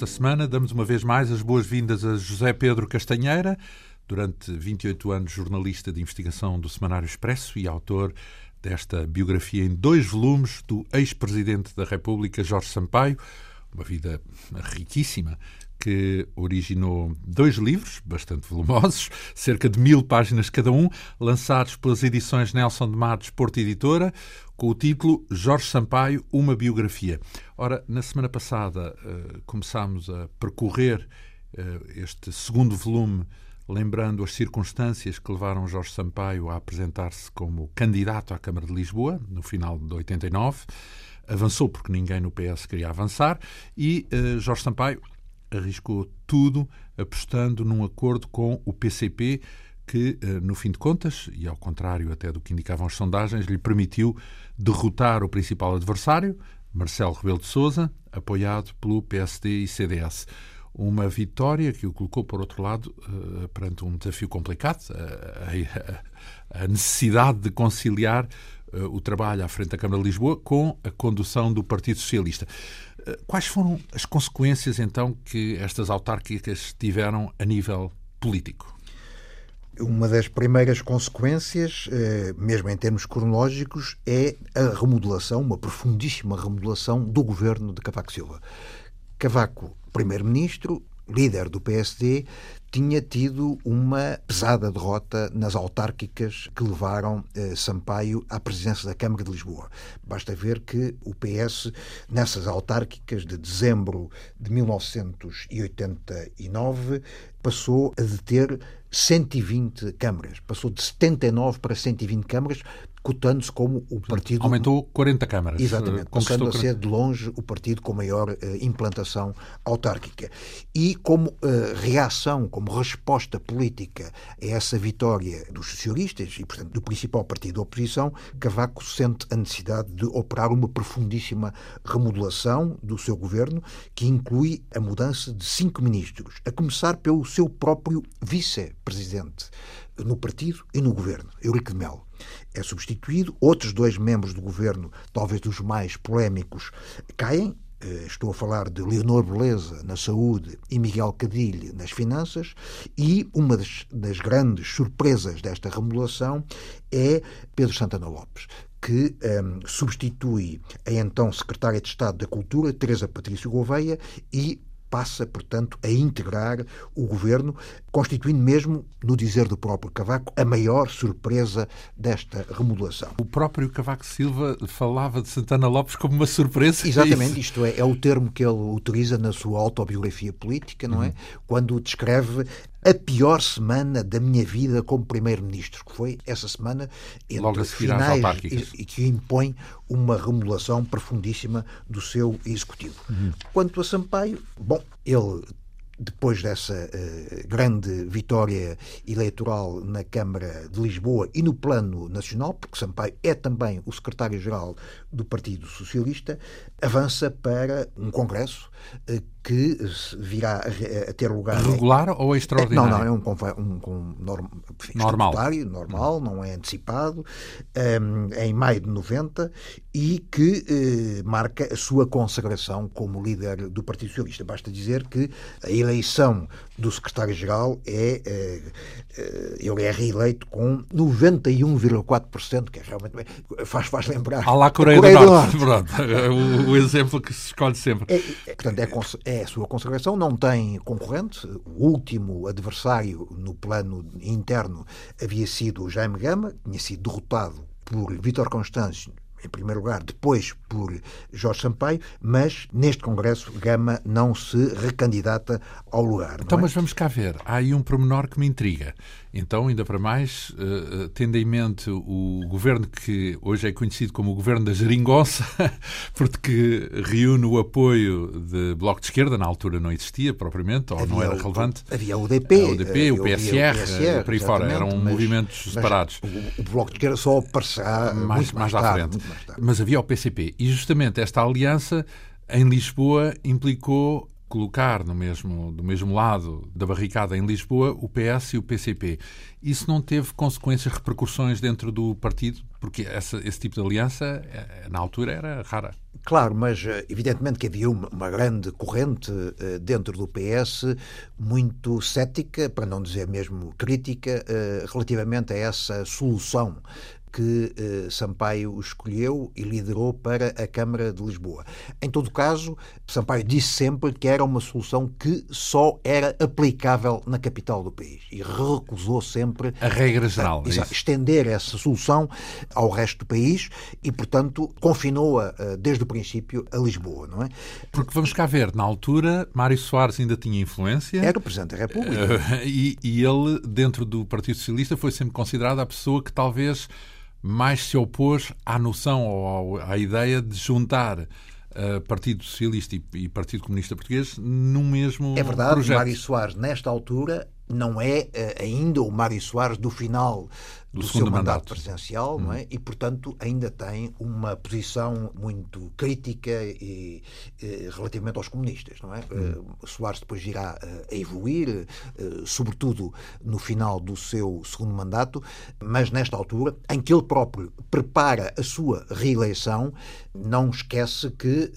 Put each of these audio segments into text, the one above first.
Esta semana. Damos uma vez mais as boas-vindas a José Pedro Castanheira, durante 28 anos jornalista de investigação do Semanário Expresso e autor desta biografia em dois volumes do ex-presidente da República, Jorge Sampaio, uma vida riquíssima que originou dois livros, bastante volumosos, cerca de mil páginas cada um, lançados pelas edições Nelson de Matos Porto Editora, com o título Jorge Sampaio, uma biografia. Ora, na semana passada uh, começámos a percorrer uh, este segundo volume, lembrando as circunstâncias que levaram Jorge Sampaio a apresentar-se como candidato à Câmara de Lisboa, no final de 89. Avançou porque ninguém no PS queria avançar e uh, Jorge Sampaio arriscou tudo apostando num acordo com o PCP que, eh, no fim de contas, e ao contrário até do que indicavam as sondagens, lhe permitiu derrotar o principal adversário, Marcelo Rebelo de Sousa, apoiado pelo PSD e CDS. Uma vitória que o colocou, por outro lado, eh, perante um desafio complicado, a necessidade de conciliar eh, o trabalho à frente da Câmara de Lisboa com a condução do Partido Socialista. Quais foram as consequências, então, que estas autárquicas tiveram a nível político? Uma das primeiras consequências, eh, mesmo em termos cronológicos, é a remodelação, uma profundíssima remodelação do governo de Cavaco Silva. Cavaco, primeiro-ministro, líder do PSD, tinha tido uma pesada derrota nas autárquicas que levaram eh, Sampaio à presidência da Câmara de Lisboa. Basta ver que o PS, nessas autárquicas de dezembro de 1989, passou a deter 120 câmaras, passou de 79 para 120 câmaras, cotando-se como o partido. Aumentou 40 câmaras. Exatamente, passando a ser de longe o partido com maior uh, implantação autárquica. E como uh, reação, como resposta política a essa vitória dos socialistas e, portanto, do principal partido da oposição, Cavaco sente a necessidade de operar uma profundíssima remodelação do seu governo, que inclui a mudança de cinco ministros, a começar pelo seu próprio vice-presidente no partido e no governo, Eurico de Melo é substituído. Outros dois membros do governo, talvez dos mais polémicos, caem. Eh, estou a falar de Leonor Beleza na saúde e Miguel Cadilho nas finanças, e uma das, das grandes surpresas desta remodelação é Pedro Santana Lopes, que um, ehm, substitui a então Secretária de Estado da Cultura, Teresa Patrício Gouveia, e passa, portanto, a integrar o governo, constituindo mesmo, no dizer do próprio Cavaco, a maior surpresa desta remodelação. O próprio Cavaco Silva falava de Santana Lopes como uma surpresa. Exatamente, é isto é, é o termo que ele utiliza na sua autobiografia política, não é? Uhum. Quando descreve a pior semana da minha vida como primeiro-ministro, que foi essa semana entre Logo a finais e, e, que impõe uma remodelação profundíssima do seu executivo. Uhum. Quanto a Sampaio, bom, ele depois dessa uh, grande vitória eleitoral na Câmara de Lisboa e no plano nacional, porque Sampaio é também o secretário-geral do Partido Socialista, avança para um congresso que virá a, ter lugar. Regular em... ou extraordinário? Não, não, é um, um, um norm... normal. normal, não é antecipado, um, é em maio de 90 e que marca a sua consagração como líder do Partido Socialista. Basta dizer que a eleição do secretário-geral é, ele é reeleito com 91,4%, que é realmente faz, faz lembrar. À lá Coreia, Coreia do, Norte. Norte. É o, o, exemplo que se escolhe sempre. É, é, portanto, é, é a sua consagração, não tem concorrente. O último adversário no plano interno havia sido o Jaime Gama, tinha sido derrotado por Vítor Constâncio em primeiro lugar, depois por Jorge Sampaio, mas neste Congresso Gama não se recandidata ao lugar. Então, é? mas vamos cá ver. Há aí um pormenor que me intriga. Então, ainda para mais, uh, tendo em mente o governo que hoje é conhecido como o governo da geringonça, porque reúne o apoio de Bloco de Esquerda, na altura não existia propriamente, ou havia não era relevante. havia o UDP, a UDP, o PSR, o PSR por aí fora, eram mas, movimentos separados. O, o, Bloco de Esquerda só aparecerá mais, mais, mais, à frente. Mas havia o PCP. E justamente esta aliança em Lisboa implicou colocar no mesmo, do mesmo lado da barricada em Lisboa o PS e o PCP. Isso não teve consequências, repercussões dentro do partido? Porque essa, esse tipo de aliança, eh, na altura, era rara. Claro, mas eh, evidentemente que havia uma, uma grande corrente uh, dentro do PS muito cética, para não dizer mesmo crítica, uh, relativamente a essa solução que eh, Sampaio escolheu e liderou para a Câmara de Lisboa. Em todo caso, Sampaio disse sempre que era uma solução que só era aplicável na capital do país e recusou sempre a regra geral, a, é estender essa solução ao resto do país e, portanto, confinou-a eh, desde o princípio a Lisboa, não é? Porque vamos cá ver, na altura, Mário Soares ainda tinha influência. Era o Presidente da República. Uh, e, e ele, dentro do Partido Socialista, foi sempre considerado a pessoa que talvez mais se opôs à noção ou à ideia de juntar uh, Partido Socialista e, e, Partido Comunista Português num mesmo É verdade, projeto. Mário Soares, nesta altura, não é uh, ainda o Mário Soares do final do, do seu mandato, mandato presidencial, hum. não é? E, portanto, ainda tem uma posição muito crítica e, e relativamente aos comunistas, não é? Hum. Uh, Soares depois irá uh, a evoluir, uh, sobretudo no final do seu segundo mandato, mas nesta altura, em que ele próprio prepara a sua reeleição, não esquece que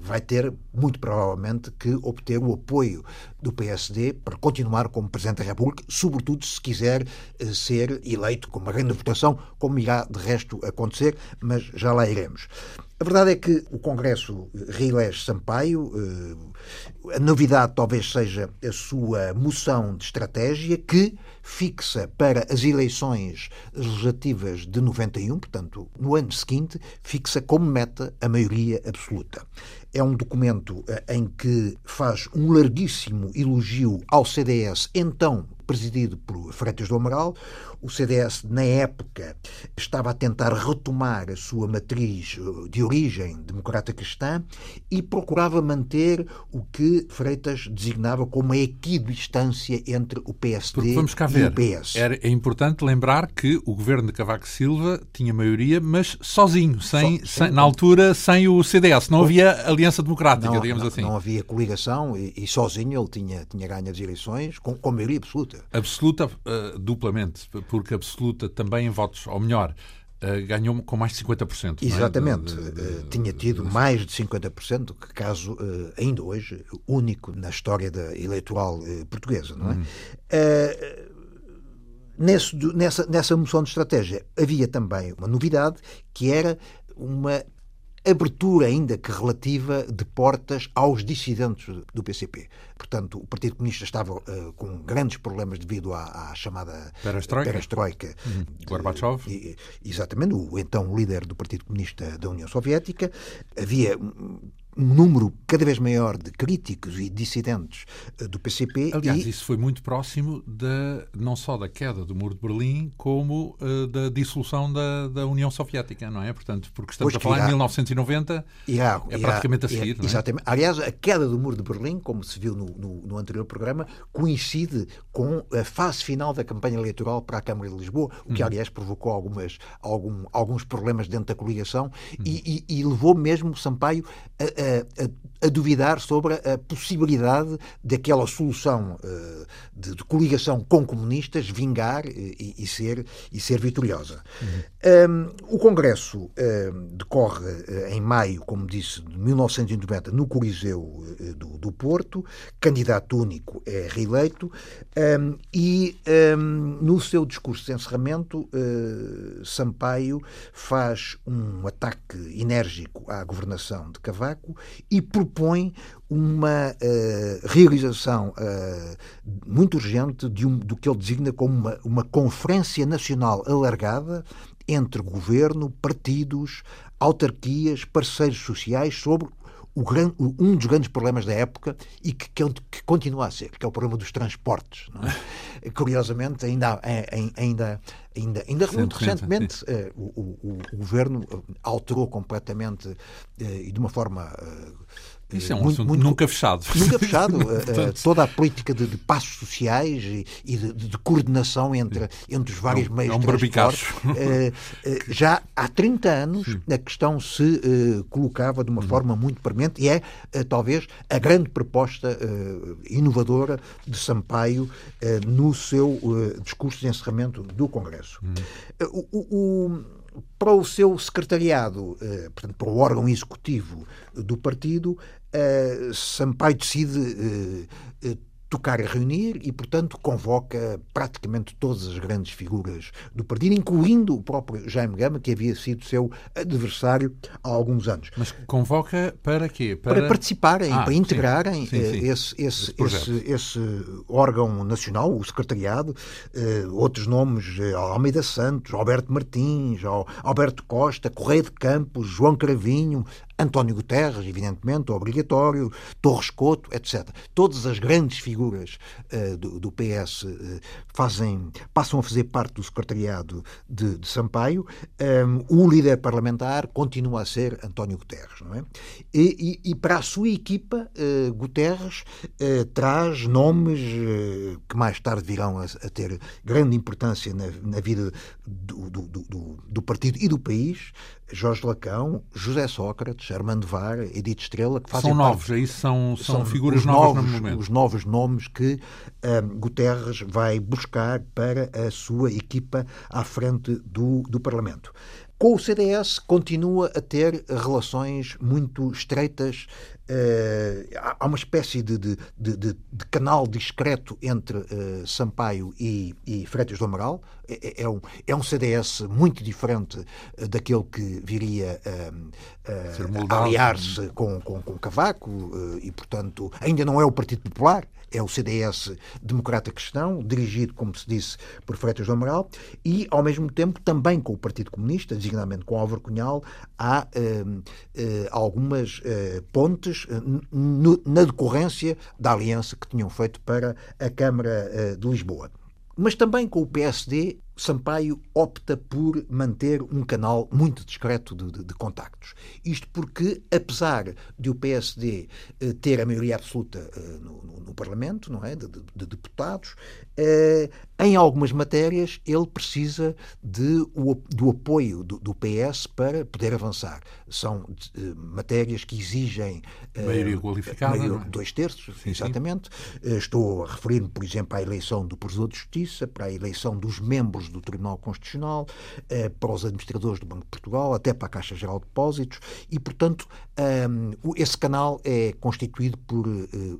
vai ter, muito provavelmente, que obter o apoio do PSD para continuar como Presidente da República, sobretudo se quiser ser eleito com uma grande votação, como irá de resto acontecer, mas já lá iremos. A verdade é que o Congresso reelege Sampaio. Eh, a novidade talvez seja a sua moção de estratégia, que fixa para as eleições legislativas de 91, portanto, no ano seguinte, fixa como meta a maioria absoluta. É um documento eh, em que faz um larguíssimo elogio ao CDS, então presidido por Freitas do Amaral. O CDS, na época, estava a tentar retomar a sua matriz eh, de origem democrata cristã e procurava manter o que Freitas designava como a equidistância entre o PSD e o PS. Era, é importante lembrar que o governo de Cavaco Silva tinha maioria, mas sozinho, sem, so, sem, na altura sem o CDS. Não havia aliança democrática, não, digamos não, assim. Não havia coligação e, e, sozinho ele tinha, tinha ganho as eleições com, com maioria absoluta. Absoluta, uh, duplamente, porque absoluta também em votos, ou melhor, Uh, ganhou com mais de 50%. Exatamente. É? De, de, de, Tinha tido de... mais de 50%, que caso uh, ainda hoje único na história da eleitoral portuguesa, não é? Hum. Nesse, nessa, nessa moção de estratégia havia também uma novidade que era uma abertura, ainda que relativa, de portas aos dissidentes do PCP. Portanto, o Partido Comunista estava uh, com grandes problemas devido à, à chamada perestroika, perestroika uhum. Gorbachev. De, exatamente, o então líder do Partido Comunista da União Soviética. Havia um número cada vez maior de críticos e dissidentes eh, do PCP. Aliás, e... isso foi muito próximo da, não só da queda do Muro de Berlim, como uh, da dissolução da, da, União Soviética, não é? Portanto, porque estamos pois a falar irá, em 1990, irá, é praticamente irá, a seguir. Irá, é? Exatamente. Aliás, a queda do Muro de Berlim, como se viu no, no, no, anterior programa, coincide com a fase final da campanha eleitoral para a Câmara de Lisboa, o que, uhum. aliás, provocou algumas, algum, alguns problemas dentro da coligação uhum. e, e, e, levou mesmo Sampaio a a, a, duvidar sobre a possibilidade daquela solução uh, de, de, coligação com comunistas vingar e, e, ser, e ser vitoriosa. Uhum. Um, o Congresso decorre uh, em maio, como disse, de 1990, no Coliseu uh, do, do, Porto, candidato único é reeleito, um, e um, no seu discurso de encerramento, Sampaio faz um ataque enérgico à governação de Cavaco e propõe uma uh, realização uh, muito urgente de um, do que ele designa como uma, uma conferência nacional alargada entre governo, partidos, autarquias, parceiros sociais sobre Grande, um dos grandes problemas da época e que, que, que, continua a ser, que é o problema dos transportes. É? Curiosamente, ainda, ainda, ainda, ainda muito recentemente, uh, o, o, o, governo alterou completamente uh, e de uma forma Isso é um muito, muito, nunca fechado. Nunca fechado. Toda a política de, de passos sociais e, e de, de, coordenação entre, entre os vários é meios é de transporte. já há 30 anos Sim. a questão se colocava de uma uhum. forma muito premente e é talvez a grande proposta inovadora de Sampaio no seu discurso de encerramento do Congresso. Uhum. o, o para o seu secretariado, eh, portanto, para o órgão executivo do partido, eh, Sampaio decide eh, tocar a reunir e, portanto, convoca praticamente todas as grandes figuras do partido, incluindo o próprio Jaime Gama, que havia sido seu adversário há alguns anos. Mas convoca para quê? Para, para participarem, ah, para integrarem sim, sim, sim. Esse, esse, esse, esse, órgão nacional, o secretariado, eh, outros nomes, Almeida Santos, Alberto Martins, Alberto Costa, Correia de Campos, João Cravinho, António Guterres, evidentemente, obrigatório, Torres Couto, etc. Todas as grandes figuras uh, do, do, PS uh, fazem, passam a fazer parte do secretariado de, de Sampaio. Um, o líder parlamentar continua a ser António Guterres, não é? E, e, e para a sua equipa, uh, Guterres traz nomes que mais tarde virão a, a ter grande importância na, na vida do, do, do, do partido e do país. Jorge Lacão, José Sócrates, Armando Var, Edith Estrela, que fazem São novos, parte, é isso? São, são, são figuras novas novos, no momento. Os novos nomes que um, Guterres vai buscar para a sua equipa à frente do, do Parlamento. Com o CDS continua a ter relações muito estreitas. Uh, há uma espécie de, de, de, de canal discreto entre uh, Sampaio e, e Freitas do Amaral. É, é, é, um, é um CDS muito diferente uh, daquele que viria a aliar-se com, com, com Cavaco e, portanto, ainda não é o Partido Popular, é o CDS Democrata Cristão, dirigido, como se disse, por Freitas do Amaral, e, ao mesmo tempo, também com o Partido Comunista, designadamente com Álvaro Cunhal, há eh, eh, algumas eh, pontes eh, na decorrência da aliança que tinham feito para a Câmara de Lisboa. Mas também com o PSD Sampaio opta por manter um canal muito discreto de, de, de, contactos. Isto porque, apesar de o PSD eh, ter a maioria absoluta eh, no, no, no, Parlamento, não é, de, de deputados, eh, em algumas matérias ele precisa de, o, do apoio do, do, PS para poder avançar. São eh, matérias que exigem eh, maioria qualificada, maioria, é? dois terços, sim, exatamente. Sim. Eh, estou a referir-me, por exemplo, à eleição do Provedor de Justiça, para a eleição dos membros do Tribunal Constitucional, eh, para os administradores do Banco de Portugal, até para a Caixa Geral de Depósitos, e, portanto, ehm, esse canal é constituído por,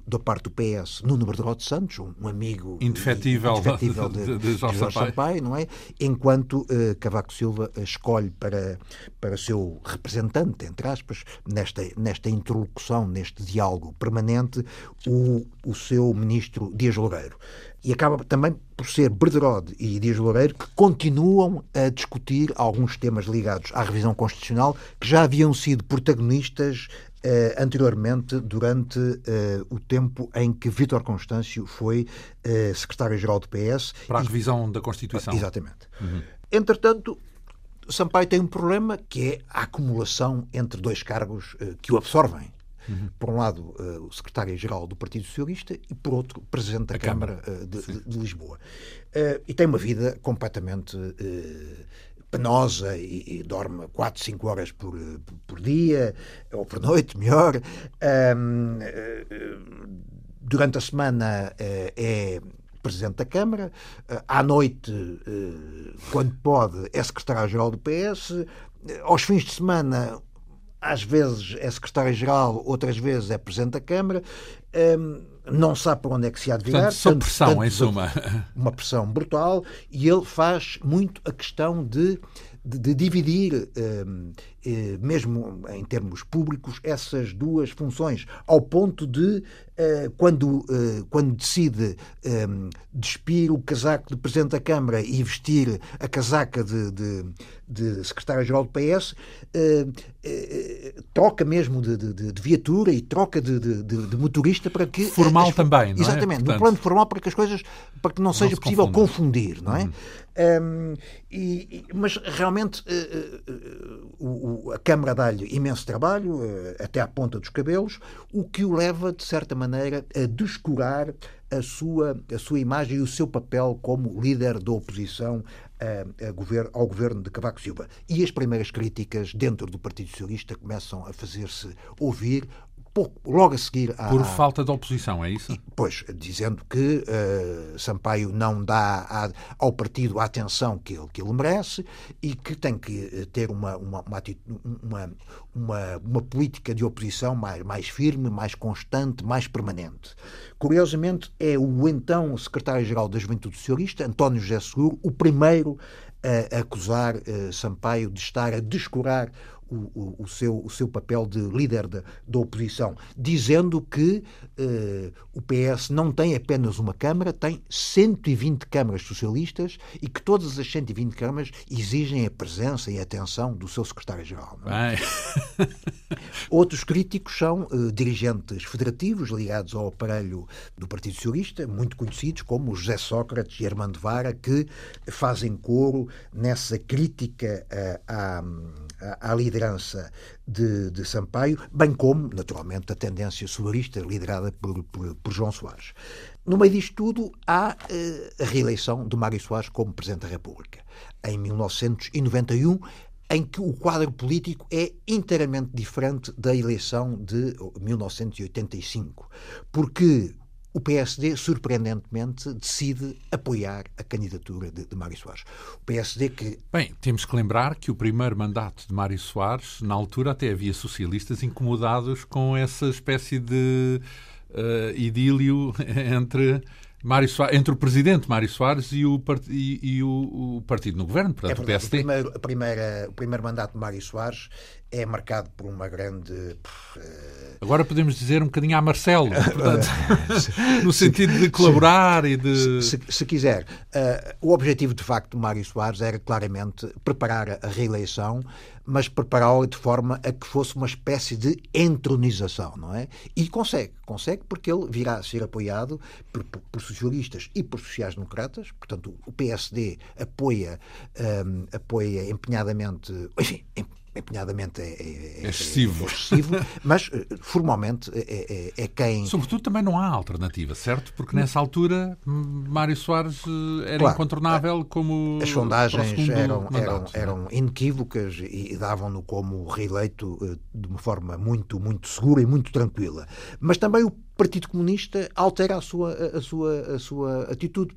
da parte do PS, Nuno Bertrand de Santos, um amigo indefetível, indefetível de, de, de, Jorge Sampaio, não é? Enquanto eh, Cavaco Silva escolhe para, para seu representante, entre aspas, nesta, nesta interlocução, neste diálogo permanente, o, o seu ministro Dias Loureiro e acaba também por ser Berderode e Dias Loureiro que continuam a discutir alguns temas ligados à revisão constitucional que já haviam sido protagonistas uh, anteriormente durante uh, o tempo em que Vítor Constâncio foi uh, secretário-geral do PS. Para a revisão da Constituição. Exatamente. Uhum. Entretanto, Sampaio tem um problema que é a acumulação entre dois cargos que o absorvem. Uhum. Por um lado, uh, o secretário-geral do Partido Socialista e, por outro, presidente da Câmara, Câmara uh, de, de, de, Lisboa. Uh, e tem uma vida completamente penosa e, e, dorme 4, 5 horas por, por dia, ou por noite, melhor. Um, durante a semana é Presidente da Câmara, à noite, quando pode, é Secretário-Geral do PS, aos fins de semana às vezes é secretário-geral, outras vezes é presidente da Câmara, um, não sabe para onde é que se há de virar. Portanto, pressão, tanto, em suma. Uma pressão brutal, e ele faz muito a questão de, de, de dividir, um, eh, mesmo em termos públicos, essas duas funções, ao ponto de eh, quando, eh, quando decide eh, despir o casaco de Presidente da Câmara e vestir a casaca de, de, de Secretário-Geral do PS, troca mesmo de, de, de, viatura e troca de, motorista para que... Formal as, também, não é? Exatamente, Portanto, no plano formal para que as coisas, para que não, não seja possível confundir, não é? Uhum. Um, e, mas realmente uh, uh, o, a Câmara dá-lhe imenso trabalho, até à ponta dos cabelos, o que o leva, de certa maneira, a descurar a sua, a sua imagem e o seu papel como líder da oposição a, a governo, ao governo de Cavaco Silva. E as primeiras críticas dentro do Partido Socialista começam a fazer-se ouvir pouco, logo a seguir à, Por falta de oposição, é isso? Pois, dizendo que uh, Sampaio não dá ao partido a atenção que ele, que ele merece e que tem que eh, ter uma, uma, uma, uma, uma, uma política de oposição mais, mais firme, mais constante, mais permanente. Curiosamente, é o então secretário-geral da Juventude Socialista, António José Seguro, o primeiro a acusar uh, Sampaio de estar a descurar o, o, seu, o seu papel de líder da, da oposição, dizendo que eh, o PS não tem apenas uma Câmara, tem 120 câmaras socialistas e que todas as 120 câmaras exigem a presença e a atenção do seu secretário-geral. É? Outros críticos são eh, dirigentes federativos ligados ao aparelho do Partido Socialista, muito conhecidos como José Sócrates e Armando Vara, que fazem coro nessa crítica eh, à, à liderança de, de, Sampaio, bem como, naturalmente, a tendência solarista liderada por, por, por João Soares. No meio disto tudo, há eh, a reeleição de Mário Soares como Presidente da República. Em 1991, em que o quadro político é inteiramente diferente da eleição de 1985, porque o PSD, surpreendentemente, decide apoiar a candidatura de, de Mário Soares. O PSD que. Bem, temos que lembrar que o primeiro mandato de Mário Soares, na altura até havia socialistas incomodados com essa espécie de uh, idílio entre Mário Soares, entre o presidente Mário Soares e o, part... e, e o, o, partido no governo, portanto, é o PSD. O primeiro, a primeira, o primeiro mandato de Mário Soares é marcado por uma grande. Uh... Agora podemos dizer um bocadinho a Marcelo, portanto, no sentido de colaborar se, e de. Se, se quiser. Uh, o objetivo, de facto, de Mário Soares era claramente preparar a reeleição, mas prepará-la de forma a que fosse uma espécie de entronização, não é? E consegue, consegue porque ele virá a ser apoiado por, por, por socialistas e por sociais-democratas, portanto, o PSD apoia, um, eh, apoia empenhadamente, enfim, empenhadamente é, é, é excessivo. É excessivo mas eh, formalmente é, é, é, quem. Sobretudo também não há alternativa, certo? Porque nessa altura Mário Soares eh, era claro, incontornável como. As sondagens eram, eram, é? eram inequívocas e davam-no como reeleito eh, de uma forma muito, muito segura e muito tranquila. Mas também o Partido Comunista altera a sua, a sua, a sua atitude.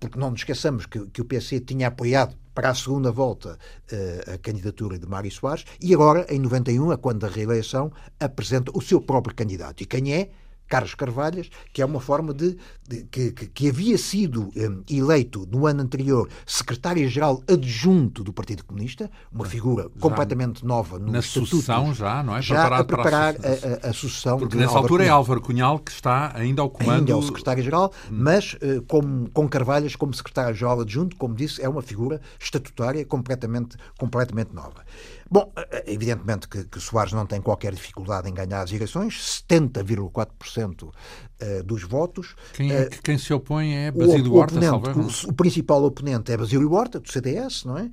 Porque não nos esqueçamos que, que o PC tinha apoiado para a segunda volta uh, a candidatura de Mário Soares e agora, em 91, a quando da reeleição, apresenta o seu próprio candidato. E quem é? Carlos Carvalhas, que é uma forma de, de que, que, havia sido um, eleito no ano anterior secretário-geral adjunto do Partido Comunista, uma figura já completamente nova no na sucessão já, não é? Já a preparar a, a, a, sucessão. Porque nessa altura Cunhal. é Álvaro Cunhal que está ainda ao comando. Ainda é o secretário-geral, hum. mas uh, com, com Carvalhas como secretário-geral adjunto, como disse, é uma figura estatutária completamente, completamente nova. Bom, eh, evidentemente que, que Soares não tem qualquer dificuldade em ganhar as eleições, 70,4% uh, dos votos. Quem, é, quem se opõe é Basílio Horta, oponente, o, o, principal oponente é Basílio Horta, do CDS, não é?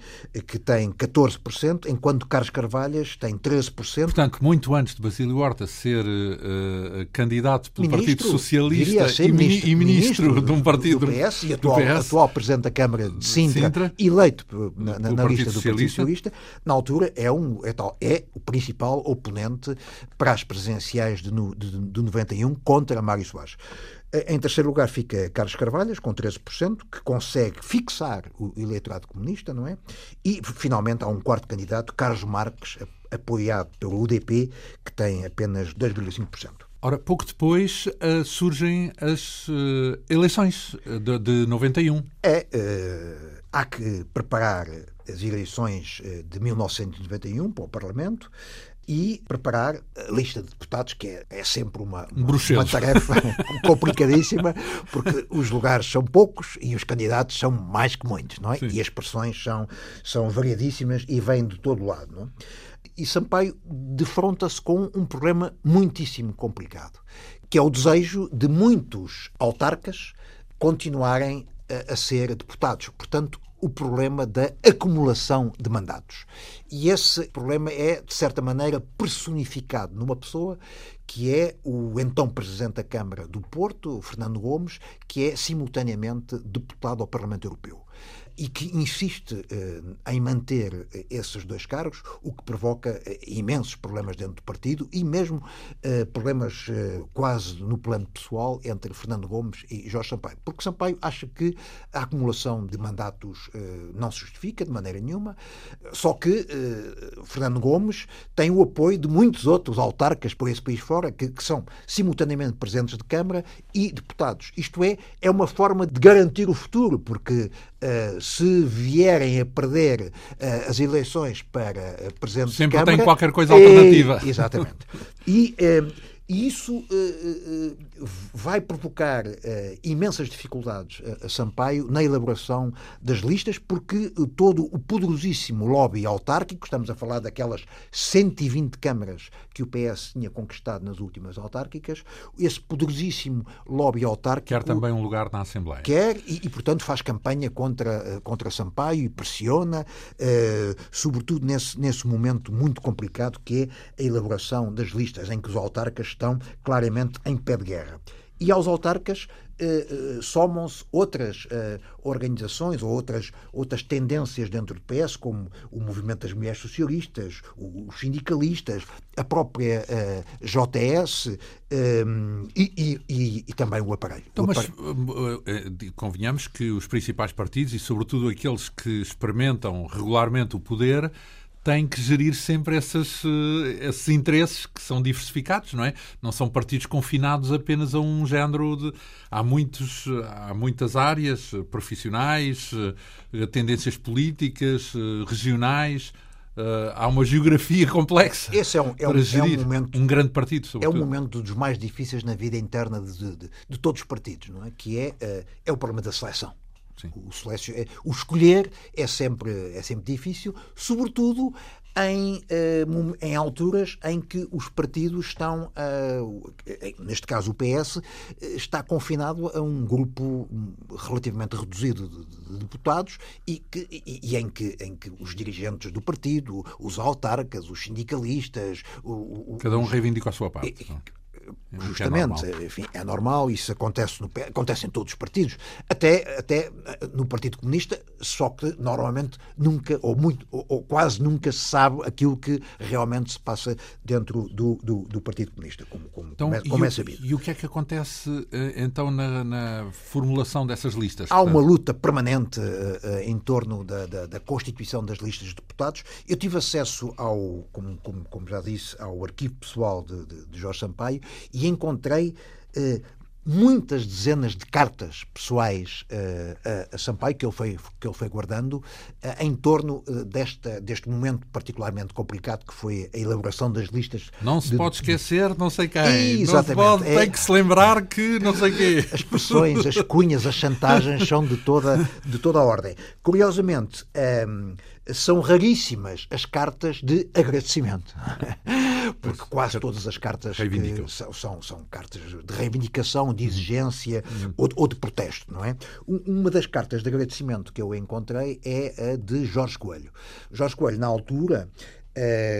Que tem 14%, enquanto Carlos Carvalhas tem 13%. Portanto, muito antes de Basílio Horta ser uh, candidato pelo ministro, Partido Socialista e, ministro, e, ministro, ministro, de um partido do PS e atual, PS, atual Presidente da Câmara de Sintra, Sintra eleito na, na, na lista do Partido Socialista, na altura é, um, é, tal, é o principal oponente para as presidenciais de, de, de 91 contra Mário Soares. Eh, em terceiro lugar fica Carlos Carvalhas, com 13%, que consegue fixar o eleitorado comunista, não é? E, finalmente, há um quarto candidato, Carlos Marques, apoiado pelo UDP, que tem apenas 2,5%. Ora, pouco depois uh, surgem as uh, eleições de, de 91. É, uh, há que preparar as eleições de 1991 para o Parlamento e preparar a lista de deputados, que é, é sempre uma, uma, uma tarefa complicadíssima, porque os lugares são poucos e os candidatos são mais que muitos, não é? Sim. E as pressões são, são variadíssimas e vêm de todo lado, não é? E Sampaio defronta-se com um problema muitíssimo complicado, que é o desejo de muitos autarcas continuarem a, a ser deputados. Portanto, o problema da acumulação de mandatos. E esse problema é, de certa maneira, personificado numa pessoa que é o então Presidente da Câmara do Porto, Fernando Gomes, que é simultaneamente deputado ao Parlamento Europeu e que insiste eh, em manter eh, esses dois cargos, o que provoca eh, imensos problemas dentro do partido e mesmo problemas quase no plano pessoal entre Fernando Gomes e Jorge Sampaio. Porque Sampaio acha que a acumulação de mandatos não se justifica de maneira nenhuma, só que Fernando Gomes tem o apoio de muitos outros autarcas por esse país fora, que, que são simultaneamente presidentes de Câmara e deputados. Isto é, é uma forma de garantir o futuro, porque se vierem a perder uh, as eleições para uh, Presidente Sempre de Câmara... tem qualquer coisa alternativa. É, exatamente. E... E isso uh, uh, vai provocar uh, imensas dificuldades a, a, Sampaio na elaboração das listas, porque todo o poderosíssimo lobby autárquico, estamos a falar daquelas 120 câmaras que o PS tinha conquistado nas últimas autárquicas, esse poderosíssimo lobby autárquico. Quer também um lugar na Assembleia. Quer, e, e portanto faz campanha contra, contra Sampaio e pressiona, sobretudo nesse, nesse momento muito complicado que é a elaboração das listas, em que os autarcas estão claramente em pé de guerra. E aos autarcas eh, eh, somam-se outras eh, organizações ou outras, outras tendências dentro do PS, como o movimento das mulheres socialistas, os sindicalistas, a própria eh, JS eh, e, e, e, também o aparelho. Então, o aparelho. mas convenhamos que os principais partidos e, sobretudo, aqueles que experimentam regularmente o poder tem que gerir sempre esses, eh, esses interesses que são diversificados, não é? Não são partidos confinados apenas a um género de. Há, muitos, há muitas áreas profissionais, eh, tendências políticas, eh, regionais. há uma geografia complexa. Esse é um, é um, é um momento. Um grande partido, sobretudo. É um momento dos mais difíceis na vida interna de, de, de todos os partidos, não é? Que é, é o problema da seleção. O. É, o escolher é sempre, é sempre difícil, sobretudo em, uh, em alturas em que os partidos estão, uh, neste caso o PS, está confinado a um grupo relativamente reduzido de, de deputados e, que, e, em, que, em que os dirigentes do partido, os autarcas, os sindicalistas. Cada um reivindica a sua parte. É justamente, é enfim, é normal, isso acontece, no, acontece em todos os partidos, até, até eh, no Partido Comunista, só que normalmente nunca, ou muito, ou, ou quase nunca se sabe aquilo que realmente se passa dentro do, do, do Partido Comunista, como, como, então, como, é, como é sabido. E o que é que acontece eh, então na, na formulação dessas listas? Há uma luta permanente uh, em torno da, da, da, constituição das listas de deputados. Eu tive acesso ao, como, como, como já disse, ao arquivo pessoal de, de, de Jorge Sampaio e encontrei eh, muitas dezenas de cartas pessoais uh, a, a Sampaio que ele foi, que ele foi guardando uh, em torno uh, desta, deste momento particularmente complicado que foi a elaboração das listas. Não se de, pode esquecer não sei quem. Exatamente. Não se pode, é, tem que se lembrar que não sei quê. As pressões, as cunhas, as chantagens são de toda, de toda a ordem. Curiosamente, um, ehm, são raríssimas as cartas de agradecimento. Porque quase todas as cartas são, são, são, cartas de reivindicação, de exigência uhum. ou, ou, de protesto, não é? Uma das cartas de agradecimento que eu encontrei é a de Jorge Coelho. Jorge Coelho, na altura,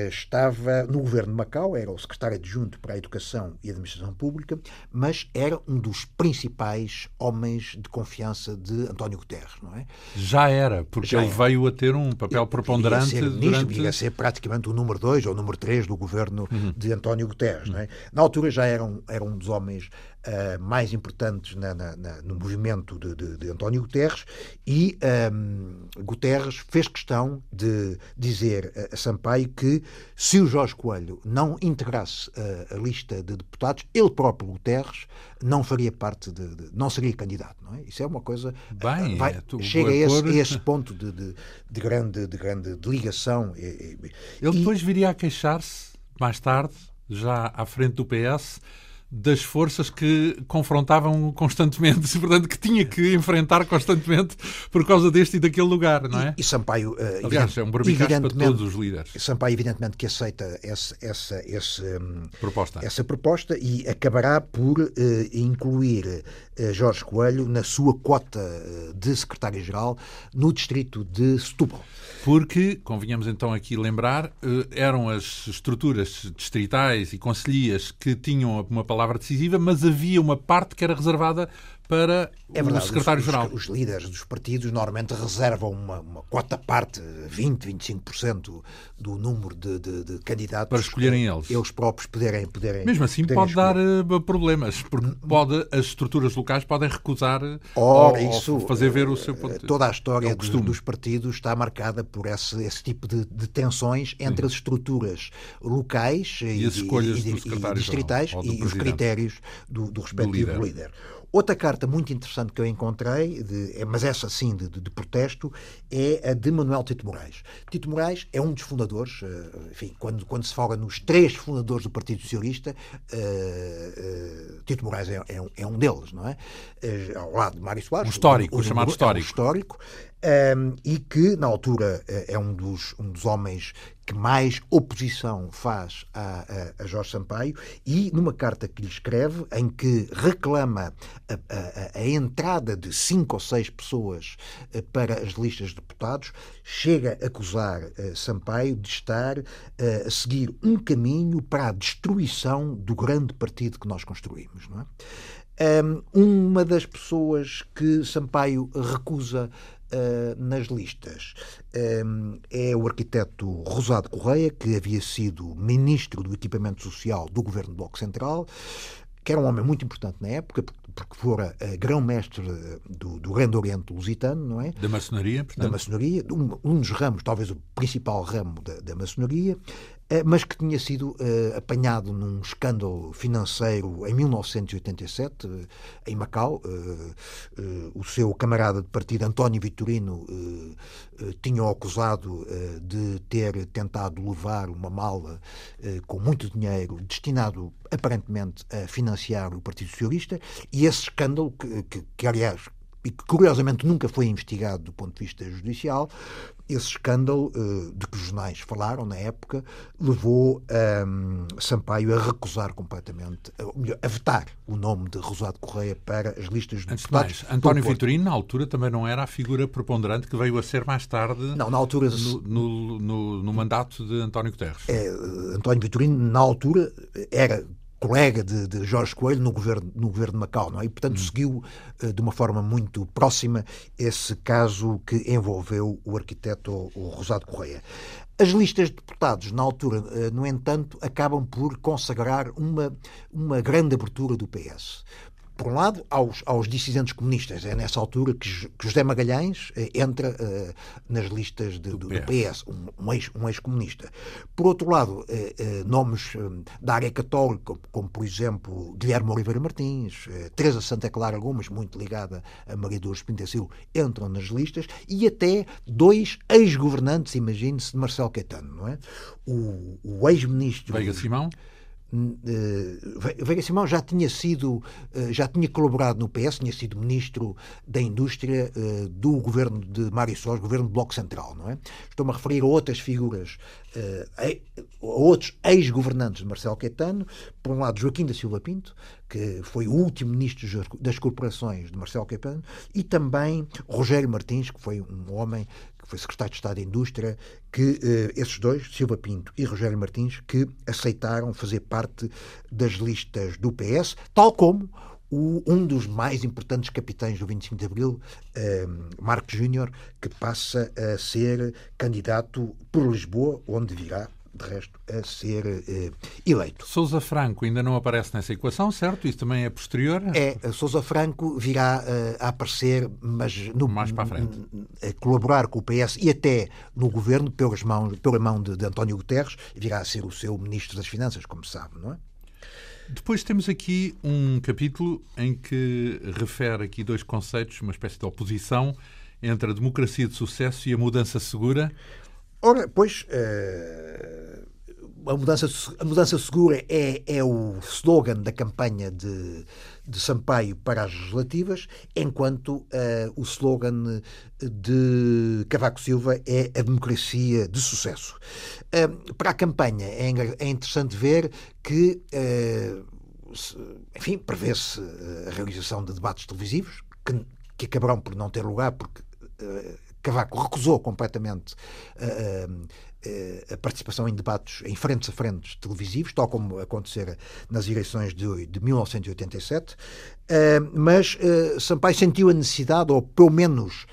estava no governo de Macau, era o secretário adjunto para a Educação e Administração Pública, mas era um dos principais homens de confiança de António Guterres, não é? Já era, porque já ele era. veio a ter um papel preponderante. Ser, durante... ia ser praticamente o número 2 ou o número 3 do governo uhum. de António Guterres, não é? Na altura já era um, era um dos homens uh, mais importantes na, na, na, no movimento de, de, de, António Guterres e um, Guterres fez questão de dizer a Sampaio que se o Jorge Coelho não integrasse a, a lista de deputados, ele próprio Guterres não faria parte de, de, não seria candidato, não é? Isso é uma coisa Bem, vai, é, chega a esse, a esse, ponto de, de, de grande de grande ligação. Ele depois viria a queixar-se mais tarde, já à frente do PS, das forças que confrontavam constantemente, portanto, que tinha que enfrentar constantemente por causa deste e daquele lugar, não é? E, e Sampaio, uh, aliás, é um para todos os líderes. Sampaio, evidentemente, que aceita essa, essa, essa, hum, proposta. essa proposta e acabará por uh, incluir uh, Jorge Coelho na sua cota de secretário-geral no distrito de Setúbal. Porque, convenhamos então aqui lembrar, eram as estruturas distritais e conselhias que tinham uma palavra decisiva, mas havia uma parte que era reservada para é o secretário-geral. Os, os, os, líderes dos partidos normalmente reservam uma, uma quota parte, 20, 25% do número de, de, de, candidatos. Para escolherem eles. Eles próprios poderem. poderem Mesmo assim, poderem pode escolher. dar uh, problemas, porque pode, as estruturas locais podem recusar Ora, ou, isso, fazer ver o seu ponto Toda a história é dos, dos, partidos está marcada por esse, esse tipo de, de tensões entre Sim. as estruturas locais e, e as escolhas e, secretário e distritais e os critérios do, do respectivo do líder. líder. Outra carta muito interessante que eu encontrei, de, é, mas essa sim de, de, protesto, é a de Manuel Tito Moraes. Tito Moraes é um dos fundadores, eh, enfim, quando, quando se fala nos três fundadores do Partido Socialista, uh, uh, Tito Moraes é, é, um, é, um, deles, não é? Ao lado de Mário Soares. Um histórico, o, o, chamado histórico. É um histórico um, e que, na altura, eh, é um dos, um dos homens que mais oposição faz a, a, a, Jorge Sampaio e numa carta que lhe escreve, em que reclama a, a, entrada de cinco ou seis pessoas eh, para as listas de deputados, chega a acusar uh, Sampaio de estar a seguir um caminho para a destruição do grande partido que nós construímos. Não é? Um, uma das pessoas que Sampaio recusa uh, nas listas um, é o arquiteto Rosado Correia, que havia sido ministro do Equipamento Social do governo do Bloco Central, que era um homem muito importante na época, porque fora uh, grão-mestre do, do Grande Oriente Lusitano, não é? Da maçonaria, portanto. Da maçonaria, um, um dos ramos, talvez o principal ramo da, da maçonaria, mas que tinha sido uh, apanhado num escândalo financeiro em 1987, uh, em Macau. O seu camarada de partido, António Vitorino, tinha o acusado de ter tentado levar uma mala com muito dinheiro destinado aparentemente a financiar o Partido Socialista, e esse escândalo, que, que, que aliás e que curiosamente nunca foi investigado do ponto de vista judicial, esse escândalo uh, de que os jornais falaram na época levou um, Sampaio a recusar completamente, ou melhor, a vetar o nome de Rosado Correia para as listas de deputados. Mais, António Vitorino, na altura, também não era a figura preponderante que veio a ser mais tarde não, na altura, no, no, no, no mandato de António Guterres. É, António Vitorino, na altura, era colega de, de, Jorge Coelho no governo, no governo de Macau, não é? E, portanto, hum. seguiu uh, de uma forma muito próxima esse caso que envolveu o arquiteto o Rosado Correia. As listas de deputados, na altura, uh, no entanto, acabam por consagrar uma, uma grande abertura do PS por um lado, aos, aos dissidentes comunistas. É nessa altura que, que José Magalhães eh, entra uh, nas listas de, do, do, PS, um, um ex-comunista. Um ex por outro lado, uh, uh, nomes da área católica, como, por exemplo Guilherme Oliveira Martins, Teresa Santa Clara Gomes, muito ligada a Maria Dores Pintacil, entram nas listas, e até dois ex-governantes, imagine-se, de Marcelo Caetano, não é? O, o ex-ministro... Veiga Simão? Uh, Veiga Simão já tinha sido, uh, já tinha colaborado no PS, tinha sido ministro da Indústria uh, do governo de Mário Soares, governo do Bloco Central, não é? Estou-me a referir a outras figuras, a outros ex-governantes de Marcelo Caetano, por um lado Joaquim da Silva Pinto, que foi o último ministro das corporações de Marcelo Caetano, e também Rogério Martins, que foi um homem que foi secretário de Estado da Indústria, que eh, esses dois, Silva Pinto e Rogério Martins, que aceitaram fazer parte das listas do PS, tal como o, um dos mais importantes capitães do 25 de Abril, eh, Marcos Júnior, que passa a ser candidato por Lisboa, onde virá de resto, a ser uh, eleito. Sousa Franco ainda não aparece nessa equação, certo? Isso também é posterior? É, Sousa Franco virá uh, a aparecer, mas no, mais para a frente. A colaborar com o PS e até no governo, pelas mãos, pela mão de, de António Guterres, virá a ser o seu ministro das Finanças, como sabe, não é? Depois temos aqui um capítulo em que refere aqui dois conceitos, uma espécie de oposição entre a democracia de sucesso e a mudança segura. Ora, pois, uh, a, mudança, a mudança segura é, é o slogan da campanha de, de Sampaio para as legislativas, enquanto uh, o slogan de Cavaco Silva é a democracia de sucesso. Uh, para a campanha é, é interessante ver que, uh, enfim, prevê-se a realização de debates televisivos, que, que acabarão por não ter lugar, porque Cavaco recusou completamente a participação em debates em frentes a frentes televisivos, tal como acontecera nas eleições de, de 1987, mas Sampaio sentiu a necessidade, ou pelo menos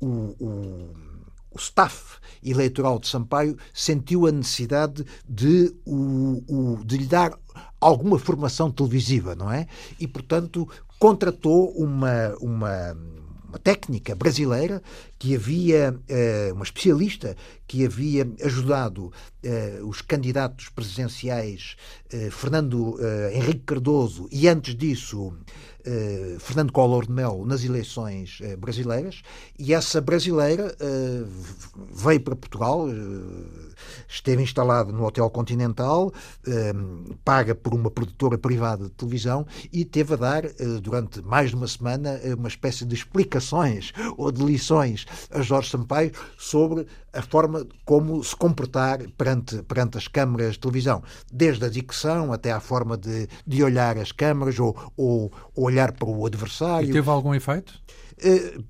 o, o, o staff eleitoral de Sampaio sentiu a necessidade de, o, de lhe dar alguma formação televisiva, não é? E, portanto, contratou uma, uma uma técnica brasileira que havia, uh, uma especialista que havia ajudado uh, os candidatos presidenciais uh, Fernando Henrique Cardoso e antes disso Fernando Collor de Mello nas eleições brasileiras. E essa brasileira veio para Portugal esteve instalado no Hotel Continental, eh, paga por uma produtora privada de televisão e teve a dar, eh, durante mais de uma semana, eh, uma espécie de explicações ou de lições a Jorge Sampaio sobre a forma como se comportar perante, perante as câmaras de televisão, desde a dicção até à forma de, de olhar as câmaras ou, ou, olhar para o adversário. E teve algum efeito?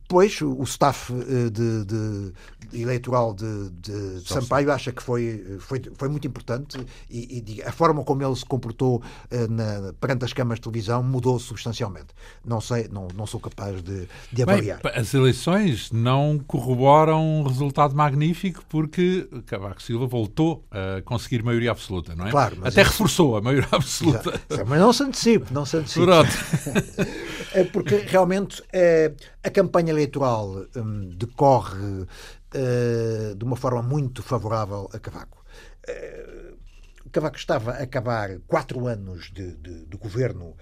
Pois, o staff de, de, eleitoral de, de Sampaio acha que foi, foi, foi muito importante e, e, a forma como ele se comportou uh, na, perante as câmaras de televisão mudou substancialmente. Não sei, não, não sou capaz de, de avaliar. Bem, as eleições não corroboram um resultado magnífico porque Cavaco Silva voltou a conseguir maioria absoluta, não é? Claro, Até reforçou a maioria absoluta. Mas não se antecipe, não se antecipe. Pronto. É porque realmente é, a campanha eleitoral hum, decorre uh, de uma forma muito favorável a Cavaco. Uh, Cavaco estava a acabar quatro anos de, de, de governo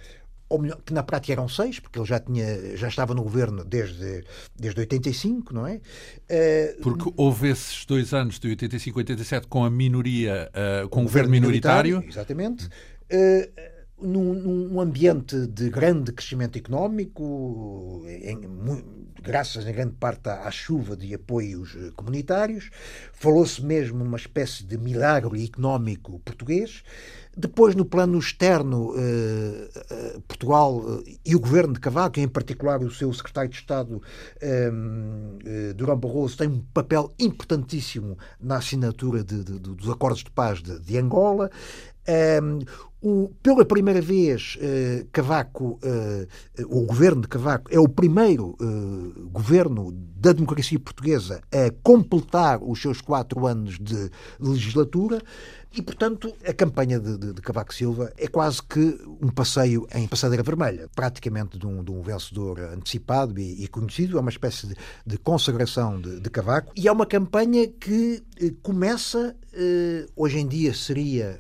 ou melhor, que na prática eram seis, porque ele já, tinha, já estava no governo desde, desde 85, não é? Uh, porque houve esses dois anos, de 85 e 87, com a minoria, uh, com o governo minoritário. minoritário exatamente. Uh, num, num, ambiente de grande crescimento económico, em, graças em grande parte à, à chuva de apoios eh, comunitários, falou-se mesmo numa espécie de milagre económico português. Depois, no plano externo, eh, eh, Portugal eh, e o governo de Cavaco, em particular o seu secretário de Estado, eh, eh Durão Barroso, têm um papel importantíssimo na assinatura de, de, dos acordos de paz de, de Angola. Um, o, pela primeira vez, uh, Cavaco, uh, o governo de Cavaco, é o primeiro governo da democracia portuguesa a completar os seus quatro anos de legislatura e, portanto, a campanha de, de, de Cavaco Silva é quase que um passeio em passadeira vermelha, praticamente de um, de um vencedor antecipado e, e, conhecido. É uma espécie de, de consagração de, Cavaco e é uma campanha que começa, hoje em dia seria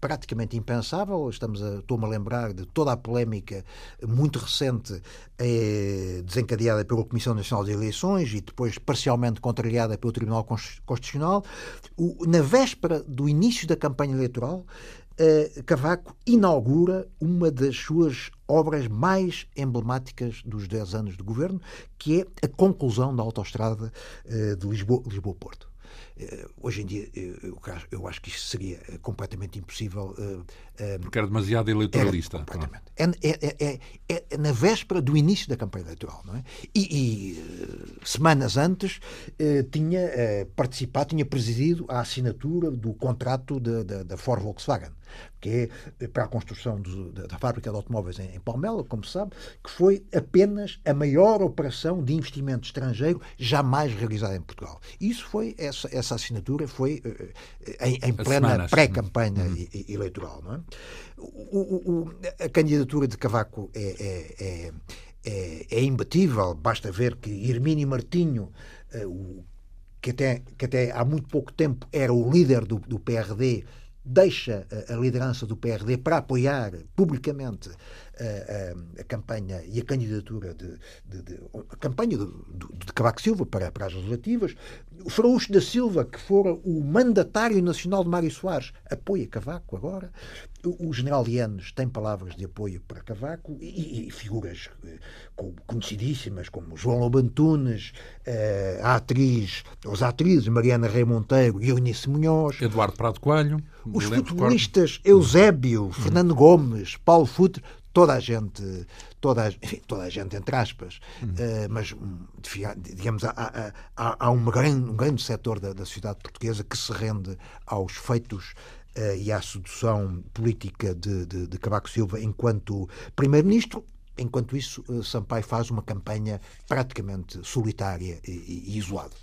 praticamente impensável. Estamos estou-me a lembrar de toda a polémica muito recente eh, desencadeada pela Comissão Nacional de Eleições e depois parcialmente contrariada pelo Tribunal Constitucional. O, na véspera do início da campanha eleitoral, eh, Cavaco inaugura uma das suas obras mais emblemáticas dos 10 anos de governo, que é a conclusão da autoestrada eh, de Lisboa-Porto. lisboa porto hoje em dia, eu, acho que isto seria eh, completamente impossível. Eh, Porque era demasiado eleitoralista. Era, completamente. É, é, é, é, é, na véspera do início da campanha eleitoral. Não é? E, e semanas antes tinha participado, tinha presidido a assinatura do contrato da, da Ford Volkswagen que é para a construção do, da, da, fábrica de automóveis em, em Palmela, como se sabe, que foi apenas a maior operação de investimento estrangeiro jamais realizada em Portugal. Isso foi, essa, essa assinatura foi uh, em, em plena pré-campanha uhum. eleitoral. Não é? O, o, a candidatura de Cavaco é, é, é, é, é imbatível, basta ver que Hermínio Martinho, o, que até, que até há muito pouco tempo era o líder do, do PRD, deixa a liderança do PRD para apoiar publicamente a, a, campanha e a candidatura de, de, de a campanha de, de, Cavaco Silva para, para as legislativas. O Fraúcho da Silva, que fora o mandatário nacional de Mário Soares, apoia Cavaco agora. O, general Lianes tem palavras de apoio para Cavaco e, e figuras eh, conhecidíssimas como João Lobantunes, eh, a atriz, as atrizes Mariana Rei Monteiro e Eunice Munhoz. Eduardo Prado Coelho. Os futebolistas Eusébio, Fernando Gomes, Paulo Futre, toda a gente, toda a, enfim, toda a gente entre aspas, uhum. uh, mas hum, digamos há, há, há um, grande, um grande setor da, da sociedade portuguesa que se rende aos feitos uh, e à sedução política de, de, de Cavaco Silva enquanto primeiro-ministro. Enquanto isso, uh, Sampaio faz uma campanha praticamente solitária e, e isolada.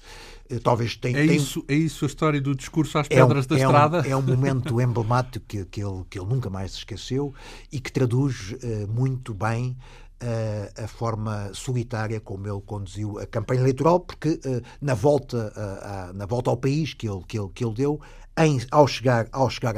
Eh, talvez tenha. É, tem... Isso, é isso a história do discurso às pedras é um, da é estrada? Um, é um momento emblemático que, que, ele, que ele nunca mais se esqueceu e que traduz uh, muito bem uh, a forma solitária como ele conduziu a campanha eleitoral, porque uh, na, volta, na volta ao país que ele, que ele, que ele deu, em, ao chegar, ao chegar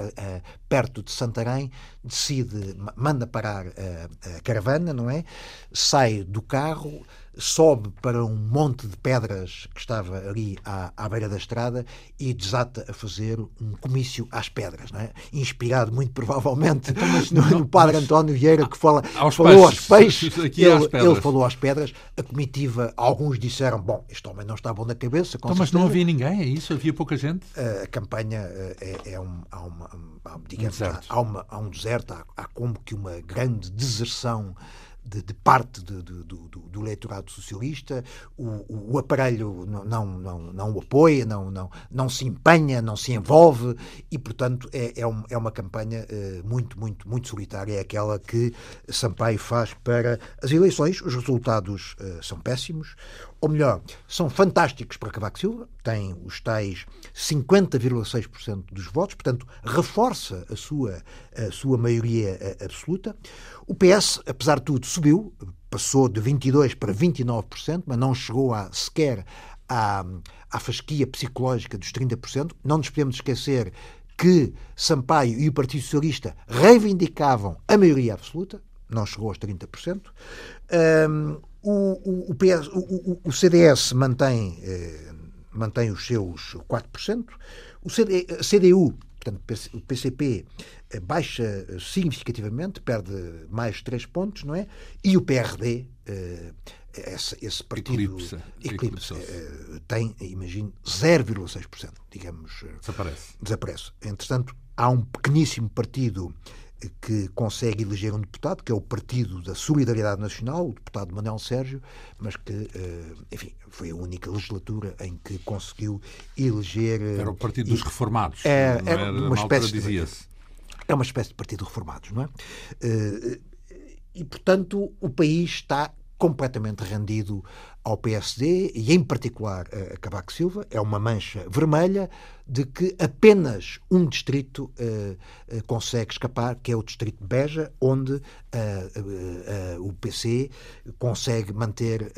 perto de Santarém, decide, manda parar a, a caravana, não é? Sai do carro sobe para um monte de pedras que estava ali à, à beira da estrada e desata a fazer um comício às pedras, não é? inspirado muito provavelmente então, mas, no, não, no, padre mas, António Vieira que fala, aos falou peixes, aos peixes, ele, ele, falou às pedras, a comitiva, alguns disseram, bom, este homem não está bom na cabeça. Então, mas não havia ninguém, é isso? Havia pouca gente? A campanha eh, é, é um, há uma, digamos, um há, uma, há um deserto, há, há como que uma grande deserção de, de parte de, de, do, do eleitorado socialista, o, o, aparelho não, não, não o apoia, não, não, não se empenha, não se envolve e, portanto, é, é, um, é uma campanha uh, muito, muito, muito solitária. É aquela que Sampaio faz para as eleições. Os resultados uh, são péssimos ou melhor, são fantásticos para Cavaco Silva, tem os tais 50,6% dos votos, portanto, reforça a sua, a sua maioria eh, absoluta. O PS, apesar de tudo, subiu, passou de 22% para 29%, mas não chegou a, sequer à, à fasquia psicológica dos 30%. Não nos podemos esquecer que Sampaio e o Partido Socialista reivindicavam a maioria absoluta, não chegou aos 30%. Um, o, o, o, PS, o, o CDS mantém, eh, mantém os seus 4%. O CD, a CDU, portanto, o PCP, eh, baixa significativamente, perde mais 3 pontos, não é? E o PRD, eh, esse, esse partido Eclipse, Eclipse eh, tem, imagino, 0,6%, digamos. Desaparece. Desaparece. Entretanto, há um pequeníssimo partido que consegue eleger um deputado, que é o Partido da Solidariedade Nacional, o deputado Manuel Sérgio, mas que, eh, enfim, foi a única legislatura em que conseguiu eleger. Eh, era o Partido dos Reformados. É, era, uma espécie de, É uma espécie de Partido Reformados, não é? Eh, e, portanto, o país está completamente rendido ao PSD e, em particular, a Cavaco Silva. É uma mancha vermelha de que apenas um distrito uh, uh, consegue escapar, que é o distrito de Beja, onde uh, o PC consegue manter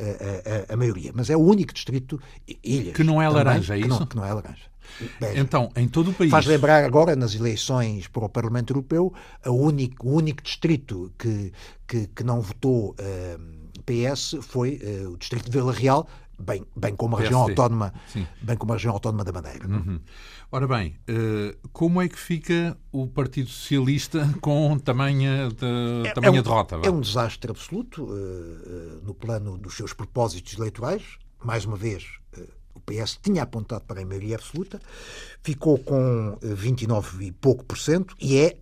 a, maioria. Mas é o único distrito, ilhas, que não é também, laranja, é isso? Que não, que não é laranja. Beja. Então, em todo o país. Faz lembrar agora, nas eleições para o Parlamento Europeu, o único, o único distrito que, que, que não votou PS foi uh, o distrito de Vila Real, bem, bem como a região autónoma, Sim. bem como a região autónoma da Madeira. Uhum. Ora bem, uh, como é que fica o Partido Socialista com tamanha, de, é, tamanha é um, derrota? É um desastre absoluto uh, no plano dos seus propósitos eleitorais. Mais uma vez, o PS tinha apontado para a maioria absoluta, ficou com 29 e pouco por cento e é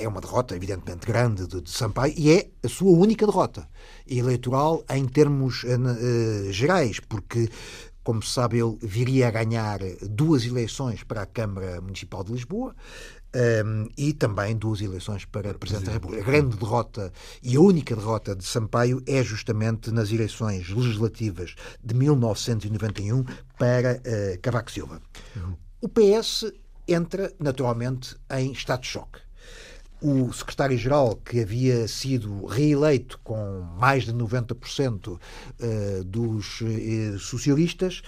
é uma derrota, evidentemente, grande de, de, Sampaio e é a sua única derrota eleitoral em termos uh, gerais, porque, como se sabe, ele viria a ganhar duas eleições para a Câmara Municipal de Lisboa. Um, ehm, e também duas eleições para Presidente da República. A grande derrota e a única derrota de Sampaio é justamente nas eleições legislativas de 1991 para uh, Cavaco Silva. Uhum. O PS entra naturalmente em estado de choque o secretário-geral, que havia sido reeleito com mais de 90% eh, dos eh, socialistas,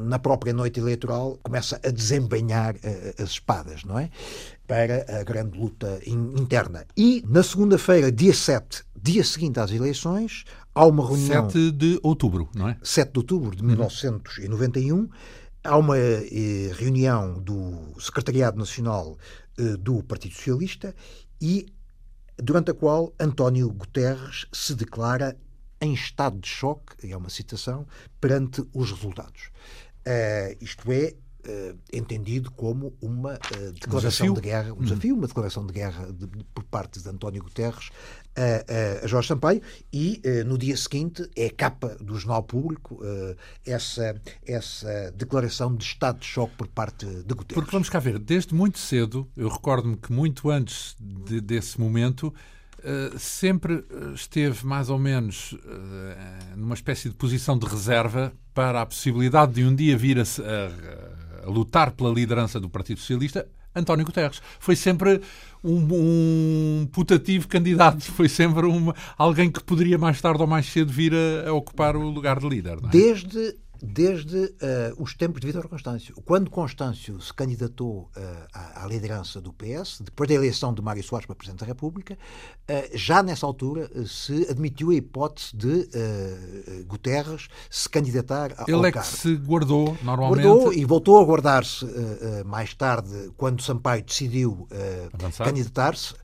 na própria noite eleitoral, começa a desempenhar as espadas, não é? Para a grande luta interna. E na segunda-feira, dia 7, dia seguinte às eleições, há uma reunião. 7 de outubro, não é? 7 de outubro de 1991. Há uma eh, reunião do Secretariado Nacional eh, do Partido Socialista e durante a qual António Guterres se declara em estado de choque, é uma citação, perante os resultados. Uh, isto é, uh, entendido como uma uh, declaração de guerra, um desafio, uma declaração de guerra de, de, por parte de António Guterres a, a, Jorge Sampaio e no dia seguinte é capa do Jornal Público essa, essa declaração de estado de choque por parte de Guterres. Porque vamos cá ver, desde muito cedo, eu recordo-me que muito antes de, desse momento Uh, sempre esteve mais ou menos uh, numa espécie de posição de reserva para a possibilidade de um dia vir a, a, a, lutar pela liderança do Partido Socialista António Guterres. Foi sempre um, um putativo candidato, foi sempre um, alguém que poderia mais tarde ou mais cedo vir a, a ocupar o lugar de líder. É? Desde desde uh, os tempos de Vítor Constâncio. Quando Constâncio se candidatou uh, à, à, liderança do PS, depois da eleição de Mário Soares para Presidente da República, uh, já nessa altura se admitiu a hipótese de Guterres se candidatar ao Ele é que se guardou, normalmente. Guardou e voltou a guardar-se mais tarde, quando Sampaio decidiu candidatar-se.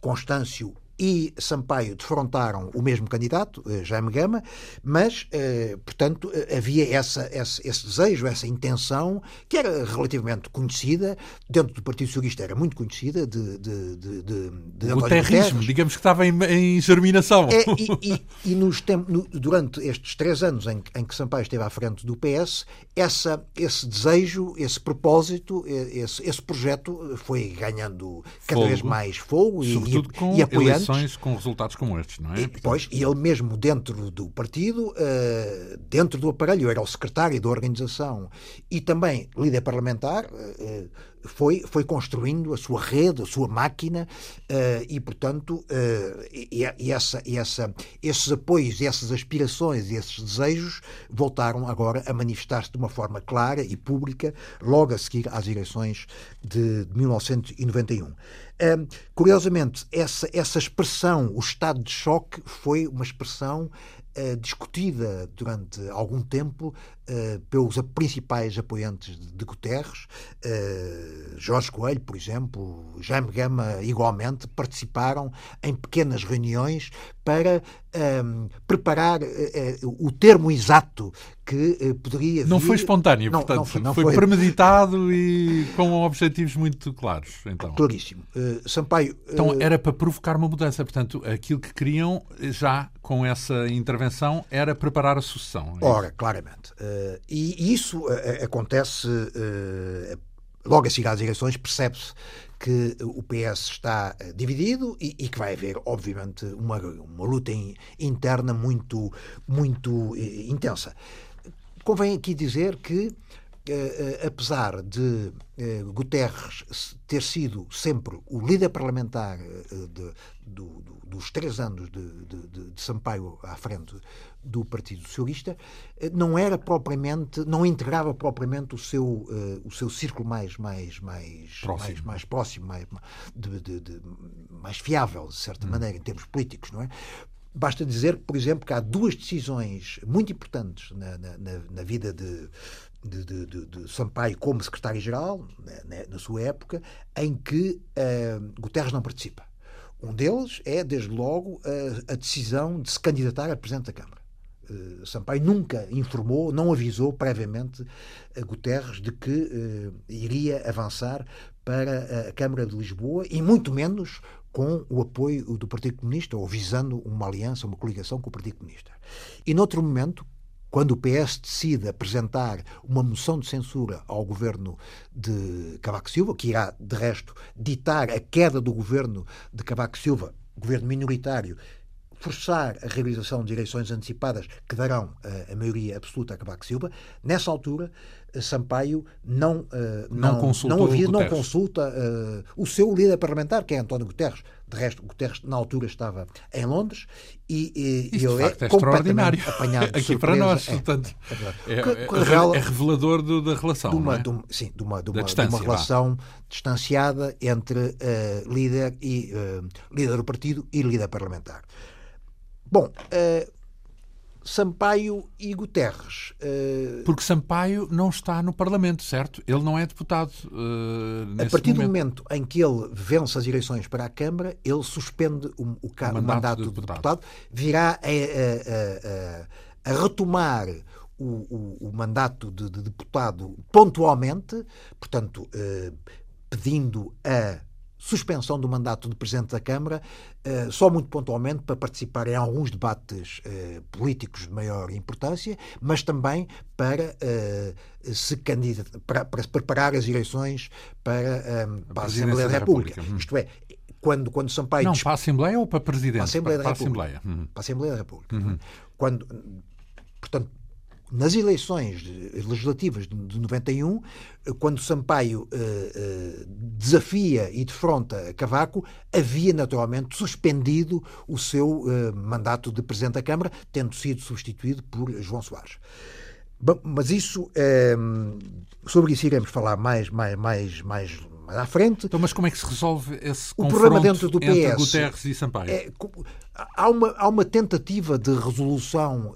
Constâncio e Sampaio defrontaram o mesmo candidato, eh, Jaime Gama, mas, eh, portanto, eh, havia essa, esse, esse, desejo, essa intenção, que era relativamente conhecida, dentro do Partido Socialista era muito conhecida, de, de, de, de, O terrismo, digamos que estava em, em germinação. É, e, e, e nos tempos, no, durante estes três anos em, em, que Sampaio esteve à frente do PS, essa, esse desejo, esse propósito, esse, esse projeto foi ganhando cada fogo. vez mais fogo e, e, e apoiantes eleições com resultados como estes, não é? E, pois, e ele mesmo dentro do partido, uh, dentro do aparelho, era o secretário da organização e também líder parlamentar, uh, foi, foi construindo a sua rede, a sua máquina e, portanto, e, essa, e essa, esses apoios, essas aspirações e esses desejos voltaram agora a manifestar-se de uma forma clara e pública logo a seguir às eleições de 1991. Curiosamente, essa, essa expressão, o estado de choque, foi uma expressão uh, discutida durante algum tempo uh, pelos principais apoiantes de Guterres. Uh, Jorge Coelho, por exemplo, Jaime Gama, igualmente, participaram em pequenas reuniões para um, preparar o termo exato que poderia vir... Não foi espontâneo, não, portanto, não foi, não foi, foi, premeditado e com objetivos muito claros. Então. Claríssimo. Sampaio... Então era para provocar uma mudança, portanto, aquilo que queriam já com essa intervenção era preparar a sucessão. É Ora, claramente. Uh, e isso uh, acontece uh, logo a seguir às eleições, percebe-se que o PS está dividido e, e, que vai haver, obviamente, uma, uma luta in, interna muito, muito intensa. Convém aqui dizer que Uh, apesar de uh, Guterres ter sido sempre o líder parlamentar uh, de, do, do, dos três anos de, de, de, Sampaio à frente do Partido Socialista, não era propriamente, não integrava propriamente o seu, o seu círculo mais, mais, mais, próximo. mais, mais próximo, mais, de, mais fiável, de certa hum. maneira, em termos políticos, não é? Basta dizer, por exemplo, que há duas decisões muito importantes na, na, na vida de, de, de, de, de Sampaio como secretário-geral, na, na, sua época, em que uh, Guterres não participa. Um deles é, desde logo, a, a decisão de se candidatar a Presidente da Câmara. Uh, Sampaio nunca informou, não avisou previamente a Guterres de que uh, iria avançar para a Câmara de Lisboa e muito menos com o apoio do Partido Comunista ou visando uma aliança, uma coligação com o Partido Comunista. E noutro momento, quando o PS decide apresentar uma moção de censura ao governo de Cavaco Silva, que irá, de resto, ditar a queda do governo de Cavaco Silva, governo minoritário, forçar a realização de eleições antecipadas que darão a, a maioria absoluta a Cavaco Silva. Nessa altura, Sampaio não, não, não, não, havia, não consulta uh, o seu líder parlamentar, que é António Guterres. De resto, Guterres, na altura, estava em Londres e, e ele é, é completamente apanhado Aqui surpresa. para nós, é, portanto, é, é, é, é revelador do, da relação. De uma, é? de uma, sim, de uma, de uma, de uma relação distanciada entre uh, líder, e, uh, líder do partido e líder parlamentar. Bom, Sampaio e Guterres. Uh... Porque Sampaio não está no Parlamento, certo? Ele não é deputado. Uh, a partir momento. do momento em que ele vence as eleições para a Câmara, ele suspende o, o, o, o mandato, mandato de deputado. deputado, virá a, a, a, a retomar o, o, mandato de, de, deputado pontualmente, portanto, uh, pedindo a suspensão do mandato de Presidente da Câmara, uh, só muito pontualmente para participar em alguns debates uh, políticos de maior importância, mas também para uh, se candidatar, para, para, preparar as eleições para, um, para a, Assembleia da República. República. Hum. Isto é, quando, quando Sampaio... Não, para a Assembleia ou para Presidente? Para a Assembleia para, da República. Para a Assembleia, uhum. para a Assembleia da República. Uhum. Quando, portanto, nas eleições legislativas de 91, quando Sampaio eh, eh, desafia e defronta Cavaco, havia naturalmente suspendido o seu eh, mandato de Presidente da Câmara, tendo sido substituído por João Soares. Bom, mas isso, eh, sobre isso iremos falar mais, mais, mais, mais à frente. Então, mas como é que se resolve esse o problema dentro do PS entre Guterres e Sampaio? É, há, uma, há uma tentativa de resolução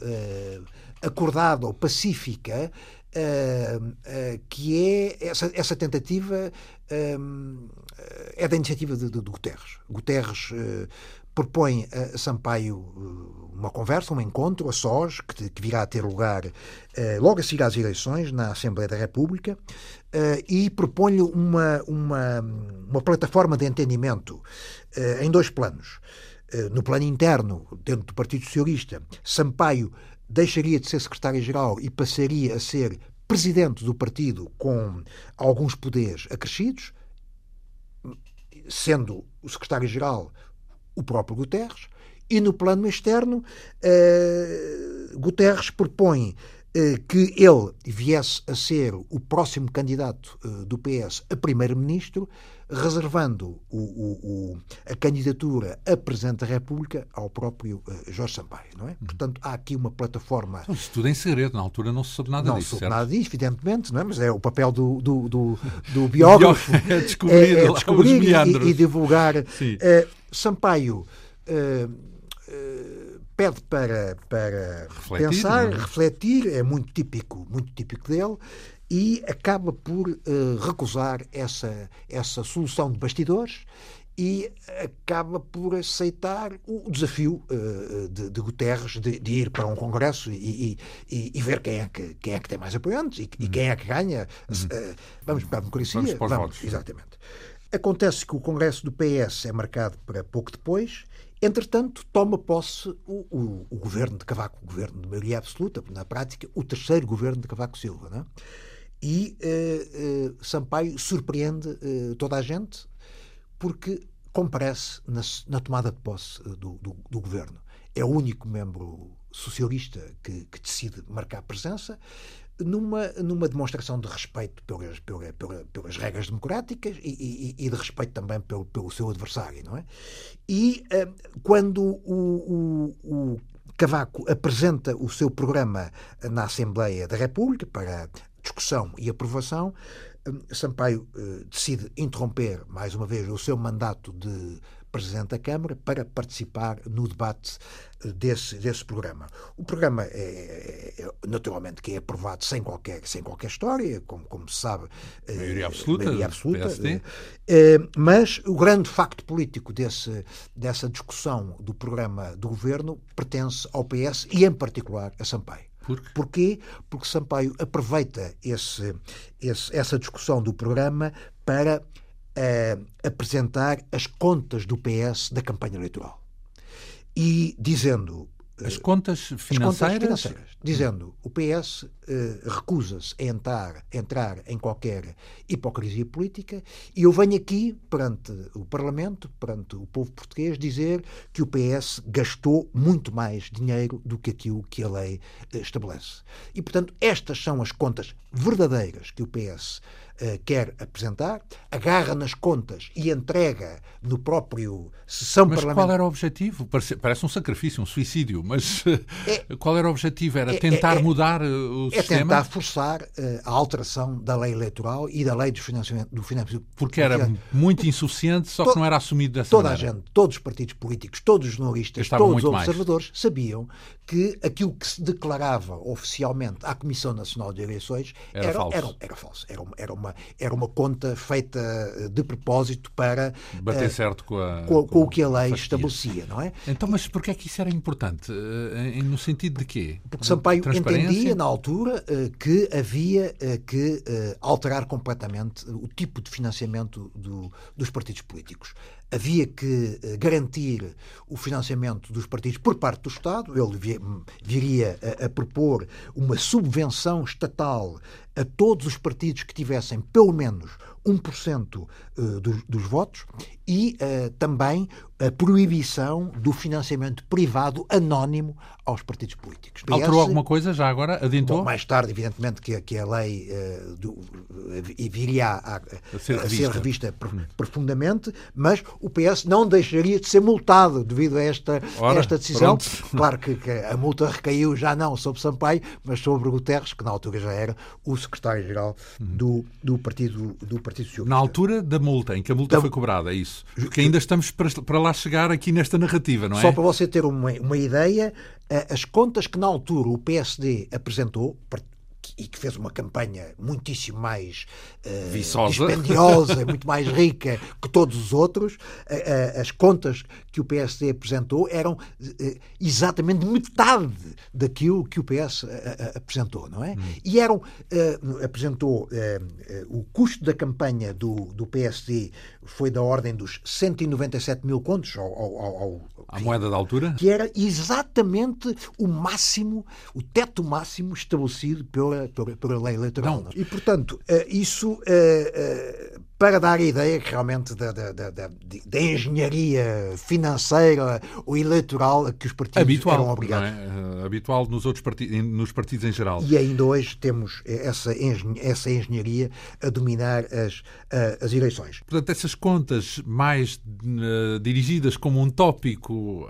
acordada ou pacífica, uh, uh, que é essa, essa tentativa uh, é da iniciativa de, de, de Guterres. Guterres propõe a Sampaio uma conversa, um encontro a sós, que, que virá a ter lugar logo a seguir às eleições na Assembleia da República, e propõe-lhe uma, uma, uma plataforma de entendimento em dois planos. No plano interno, dentro do Partido Socialista, Sampaio deixaria de ser secretário-geral e passaria a ser presidente do partido com alguns poderes acrescidos, sendo o secretário-geral o próprio Guterres, e no plano externo, uh, Guterres propõe uh, que ele viesse a ser o próximo candidato uh, do PS a primeiro-ministro, reservando o, o, o, a candidatura a Presidente da República ao próprio uh, Jorge Sampaio, não é? Portanto, há aqui uma plataforma... Então, tudo em segredo, na altura não se soube nada não disso, Não se soube nada disso, evidentemente, não é? Mas é o papel do, do, do, do biógrafo... é descobrir, é, é descobrir e, e, divulgar. Uh, Sampaio... Uh, pede para, para refletir, pensar, é? refletir, é muito típico, muito típico dele, e acaba por uh, recusar essa, essa solução de bastidores e acaba por aceitar o desafio uh, de, de, Guterres de, de, ir para um congresso e, e, e, ver quem é, que, quem é que tem mais apoiantes e, e quem é que ganha. Uhum. Uh, vamos para a democracia. Vamos para os vamos, votos. Exatamente. Acontece que o congresso do PS é marcado para pouco depois. Entretanto, toma posse o, o, o governo de Cavaco, o governo de maioria absoluta, na prática, o terceiro governo de Cavaco Silva. Não é? E uh, uh, Sampaio surpreende uh, toda a gente porque comparece na, na tomada de posse do, do, do, governo. É o único membro socialista que, que, decide marcar presença numa, numa demonstração de respeito pelas, pelas, pelas, pelas regras democráticas e, e, e, de respeito também pelo, pelo seu adversário, não é? E quando o, o, o Cavaco apresenta o seu programa na Assembleia da República para discussão e aprovação, hum, Sampaio eh, decide interromper, mais uma vez, o seu mandato de Presidente da Câmara para participar no debate eh, desse, desse programa. O programa é, é, é naturalmente que é aprovado sem qualquer, sem qualquer história, como, como se sabe. Eh, maioria absoluta. Maioria absoluta eh, mas o grande facto político desse, dessa discussão do programa do governo pertence ao PS e, em particular, a Sampaio. Por Porquê? Porque Sampaio aproveita esse, esse, essa discussão do programa para uh, apresentar as contas do PS da campanha eleitoral. E dizendo As contas financeiras? As contas financeiras dizendo o PS eh, recusa-se a entrar, entrar em qualquer hipocrisia política e eu venho aqui perante o Parlamento, perante o povo português, dizer que o PS gastou muito mais dinheiro do que aquilo que a lei eh, estabelece. E, portanto, estas são as contas verdadeiras que o PS quer apresentar, agarra nas contas e entrega no próprio sessão mas parlamentar. Mas qual era o objetivo? Parece, parece, um sacrifício, um suicídio, mas é, qual era o objetivo? Era é, tentar é, mudar eh, o é sistema? É tentar forçar a alteração da lei eleitoral e da lei do financiamento. Do financiamento Porque era muito insuficiente, só que não era assumido dessa toda maneira. Toda a gente, todos os partidos políticos, todos os jornalistas, todos os observadores mais. sabiam que aquilo que se declarava oficialmente à Comissão Nacional de Eleições era, era falso. Era, era falso. Era, era, uma, era uma conta feita eh, de propósito para bater uh, certo com, a, com, com, o que a lei estabelecia, não é? Então, mas porquê é que isso era importante? Uh, no sentido de quê? Porque Sampaio entendia na altura uh, que havia que alterar completamente o tipo de financiamento do, dos partidos políticos havia que garantir o financiamento dos partidos por parte do Estado. Ele viria a, a propor uma subvenção estatal a todos os partidos que tivessem pelo menos 1% eh, dos, dos votos e uh, também a proibição do financiamento privado anónimo aos partidos políticos. PS, Alterou alguma coisa já agora? Adiantou? Bom, mais tarde, evidentemente, que, que a lei uh, do, viria a, a, ser revista, a ser revista hum. profundamente, mas o PS não deixaria de ser multado devido a esta, Ora, esta decisão. Pronto. Claro que, que, a multa recaiu já não sobre Sampaio, mas sobre Guterres, que na altura já era o secretário-geral hum. do, do, Partido, do Partido Socialista. Na altura da multa, em que a multa da... foi cobrada, é isso? Porque ainda estamos para, lá chegar aqui nesta narrativa, não é? Só para você ter uma, uma ideia, eh, as contas que na altura o PSD apresentou, e que fez uma campanha muitíssimo mais uh, dispendiosa, muito mais rica que todos os outros, uh, uh, as contas que o PSD apresentou eram exatamente metade daquilo que o PS apresentou, não é? Hum. E eram, apresentou o custo da campanha do, do PSD foi da ordem dos 197 mil contos ao, ao, ao, à moeda da altura? Que era exatamente o máximo, o teto máximo estabelecido pela, pela, pela lei eleitoral. Não. E, portanto, eh, isso eh, eh, para dar a ideia que realmente da, da, da, da, engenharia financeira ou eleitoral que os partidos Habitual, eram obrigados. É? Habitual nos outros partidos, nos partidos em geral. E ainda hoje temos essa, essa engenharia a dominar as, as eleições. Portanto, essas contas mais uh, dirigidas como um tópico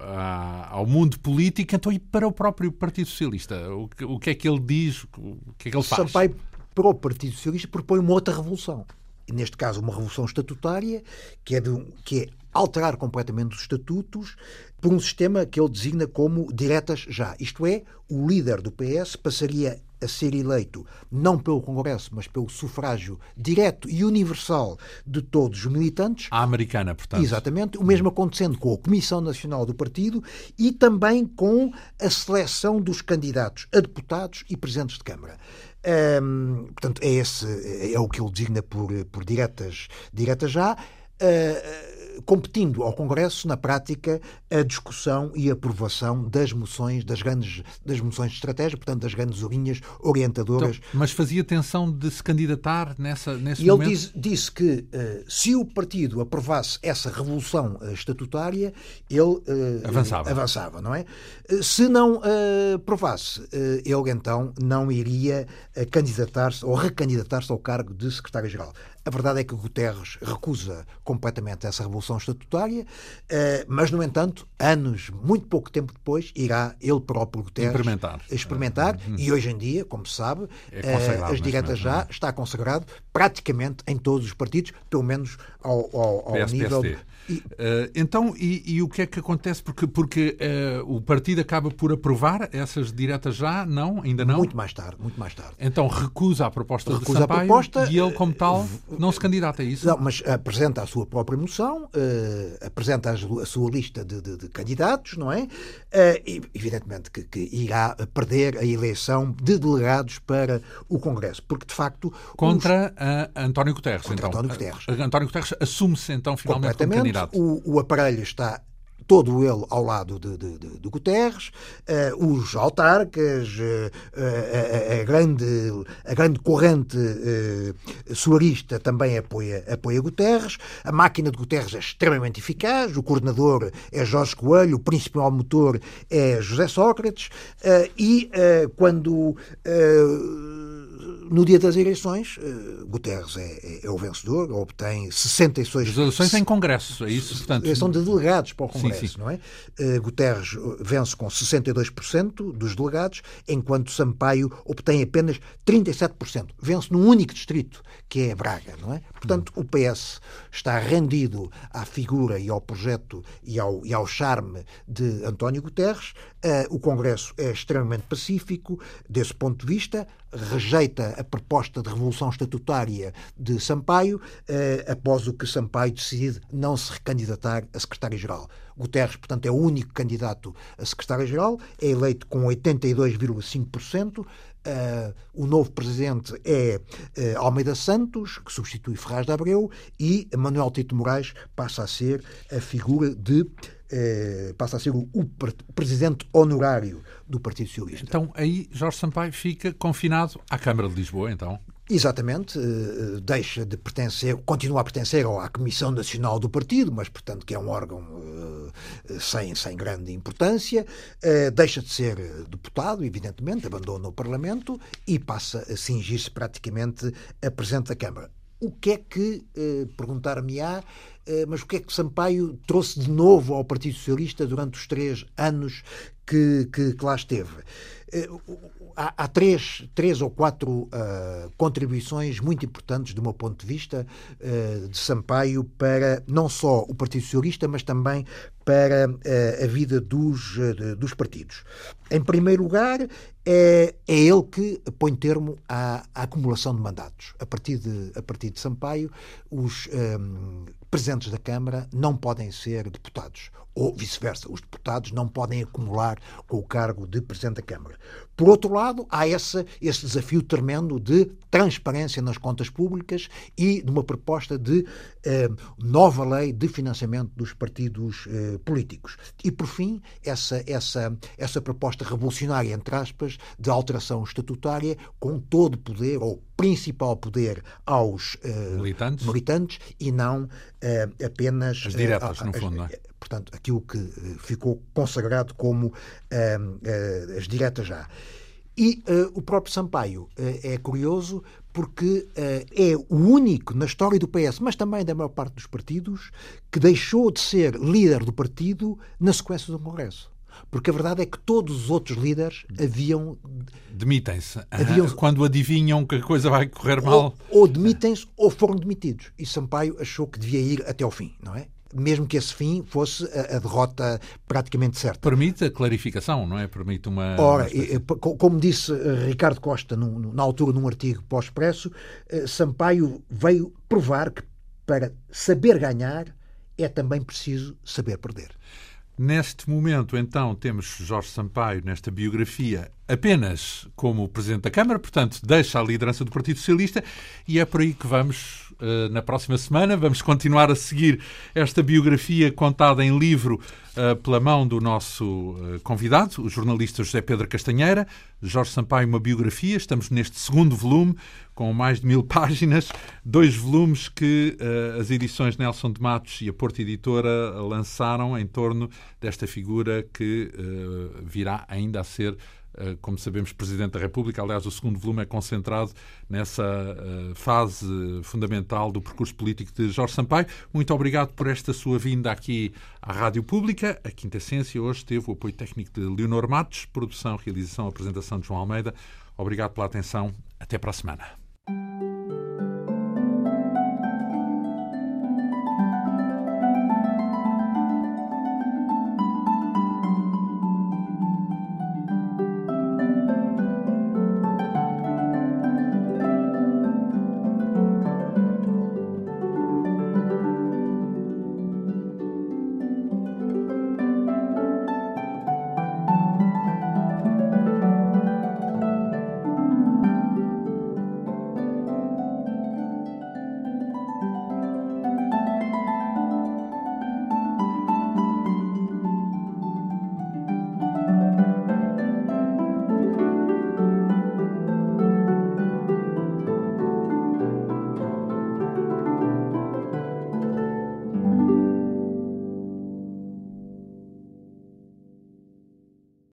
ao mundo político, então e para o próprio Partido Socialista? O que, o que é que ele diz? O que é que ele faz? Sampaio, para o Partido Socialista, propõe uma outra revolução neste caso, uma revolução estatutária, que é, de, que é alterar completamente os estatutos por um sistema que ele designa como diretas já. Isto é, o líder do PS passaria a ser eleito não pelo Congresso, mas pelo sufrágio direto e universal de todos os militantes. A americana, portanto. Exatamente. O mesmo acontecendo com a Comissão Nacional do Partido e também com a seleção dos candidatos a deputados e presidentes de Câmara. Portanto, é, esse, é o que ele designa por, por diretas, diretas já. Uh, competindo ao Congresso, na prática, a discussão e aprovação das moções, das grandes das moções de estratégia, portanto, das grandes linhas orientadoras. Então, mas fazia tensão de se candidatar nessa, nesse e momento? ele disse, disse que uh, se o partido aprovasse essa revolução uh, estatutária, ele uh, avançava. avançava, não é? se não aprovasse, ele então não iria candidatar-se ou recandidatar-se ao cargo de secretário-geral. A verdade é que Guterres recusa completamente essa revolução estatutária, eh, mas, no entanto, anos, muito pouco tempo depois, irá ele próprio, Guterres, experimentar. experimentar uhum. e hoje em dia, como se sabe, é as diretas já está consagrado praticamente em todos os partidos, pelo menos ao, ao, ao nível e, uh, então, e, e, o que é que acontece? Porque, porque uh, o partido acaba por aprovar essas diretas já? Não? Ainda não? Muito mais tarde, muito mais tarde. Então recusa a proposta recusa de Sampaio a proposta, e ele, como tal, não se candidata a isso? Não, mas apresenta a sua própria moção, uh, apresenta a, sua lista de, de, de candidatos, não é? e, evidentemente que, que, irá perder a eleição de delegados para o Congresso, porque de facto... Contra os... António Guterres, Contra então. António Guterres. António Guterres assume-se então finalmente como candidato. O, o aparelho está todo ele ao lado de, de, de, de Guterres, uh, os autarcas, uh, a, grande, a grande corrente uh, também apoia, apoia Guterres, a máquina de Guterres é extremamente eficaz, o coordenador é Jorge Coelho, o principal motor é José Sócrates, e quando no dia das eleições, uh, Guterres é, é, é, o vencedor, obtém 66... As eleições em Congresso, é isso? Portanto... São de delegados para o Congresso, sim, sim. não é? Uh, Guterres vence com 62% dos delegados, enquanto Sampaio obtém apenas 37%. Vence num único distrito, que é Braga, não é? Portanto, hum. o PS está rendido à figura e ao projeto e ao, e ao charme de António Guterres. Uh, o Congresso é extremamente pacífico desse ponto de vista, rejeita a proposta de revolução estatutária de Sampaio, eh, após o que Sampaio decide não se recandidatar a secretário-geral. Guterres, portanto, é o único candidato a secretário-geral, é eleito com 82,5%. Uh, o novo presidente é uh, Almeida Santos, que substitui Ferraz de Abreu, e Manuel Tito Moraes passa a ser a figura de eh, passa a ser o, o, presidente honorário do Partido Socialista. Então aí Jorge Sampaio fica confinado à Câmara de Lisboa, então? Exatamente, eh, deixa de pertencer, continua a pertencer à Comissão Nacional do Partido, mas, portanto, que é um órgão eh, sem, sem grande importância, eh, deixa de ser deputado, evidentemente, abandona o Parlamento e passa a cingir-se praticamente a Presidente da Câmara. O que é que, perguntar-me-á, mas o que é que Sampaio trouxe de novo ao Partido Socialista durante os três anos que, que, que lá esteve? há, há, três, três ou quatro uh, contribuições muito importantes, do meu ponto de vista, uh, de Sampaio para não só o Partido Socialista, mas também para uh, a vida dos, dos partidos. Em primeiro lugar, é, é ele que põe termo à, à, acumulação de mandatos. A partir de, a partir de Sampaio, os um, presidentes da Câmara não podem ser deputados ou vice-versa. Os deputados não podem acumular com o cargo de Presidente da Câmara. Por outro lado, há esse, esse desafio tremendo de transparência nas contas públicas e de uma proposta de eh, nova lei de financiamento dos partidos eh, políticos. E, por fim, essa, essa, essa proposta revolucionária, entre aspas, de alteração estatutária com todo o poder, ou principal poder, aos eh, militantes. militantes e não eh, apenas. As diretas, no fundo, não é? Portanto, aquilo que eh, ficou consagrado como uh, uh, as diretas já. E uh, o próprio Sampaio é curioso porque é o único na história do PS, mas também da maior parte dos partidos, que deixou de ser líder do partido na sequência do Congresso. Porque a verdade é que todos os outros líderes haviam. Demitem-se. Haviam... Quando adivinham que a coisa vai correr mal. Ou, ou demitem-se ou foram demitidos. E Sampaio achou que devia ir até ao fim, não é? Mesmo que esse fim fosse a, a, derrota praticamente certa. Permite a clarificação, não é? Permite uma. Ora, uma como disse eh, Ricardo Costa no, na altura num artigo pós-expresso, eh, Sampaio veio provar que para saber ganhar é também preciso saber perder. Neste momento, então, temos Jorge Sampaio nesta biografia apenas como Presidente da Câmara, portanto, deixa a liderança do Partido Socialista e é por aí que vamos uh, na próxima semana. Vamos continuar a seguir esta biografia contada em livro uh, pela mão do nosso uh, convidado, o jornalista José Pedro Castanheira. Jorge Sampaio, uma biografia. Estamos neste segundo volume, com mais de mil páginas, dois volumes que as edições Nelson de Matos e a Porta Editora lançaram em torno desta figura que virá ainda a ser como sabemos, Presidente da República. Aliás, o segundo volume é concentrado nessa eh, fase fundamental do percurso político de Jorge Sampaio. Muito obrigado por esta sua vinda aqui à Rádio Pública. A Quinta Essência hoje teve o apoio técnico de Leonor Matos, produção, realização, apresentação de João Almeida. Obrigado pela atenção. Até para a semana.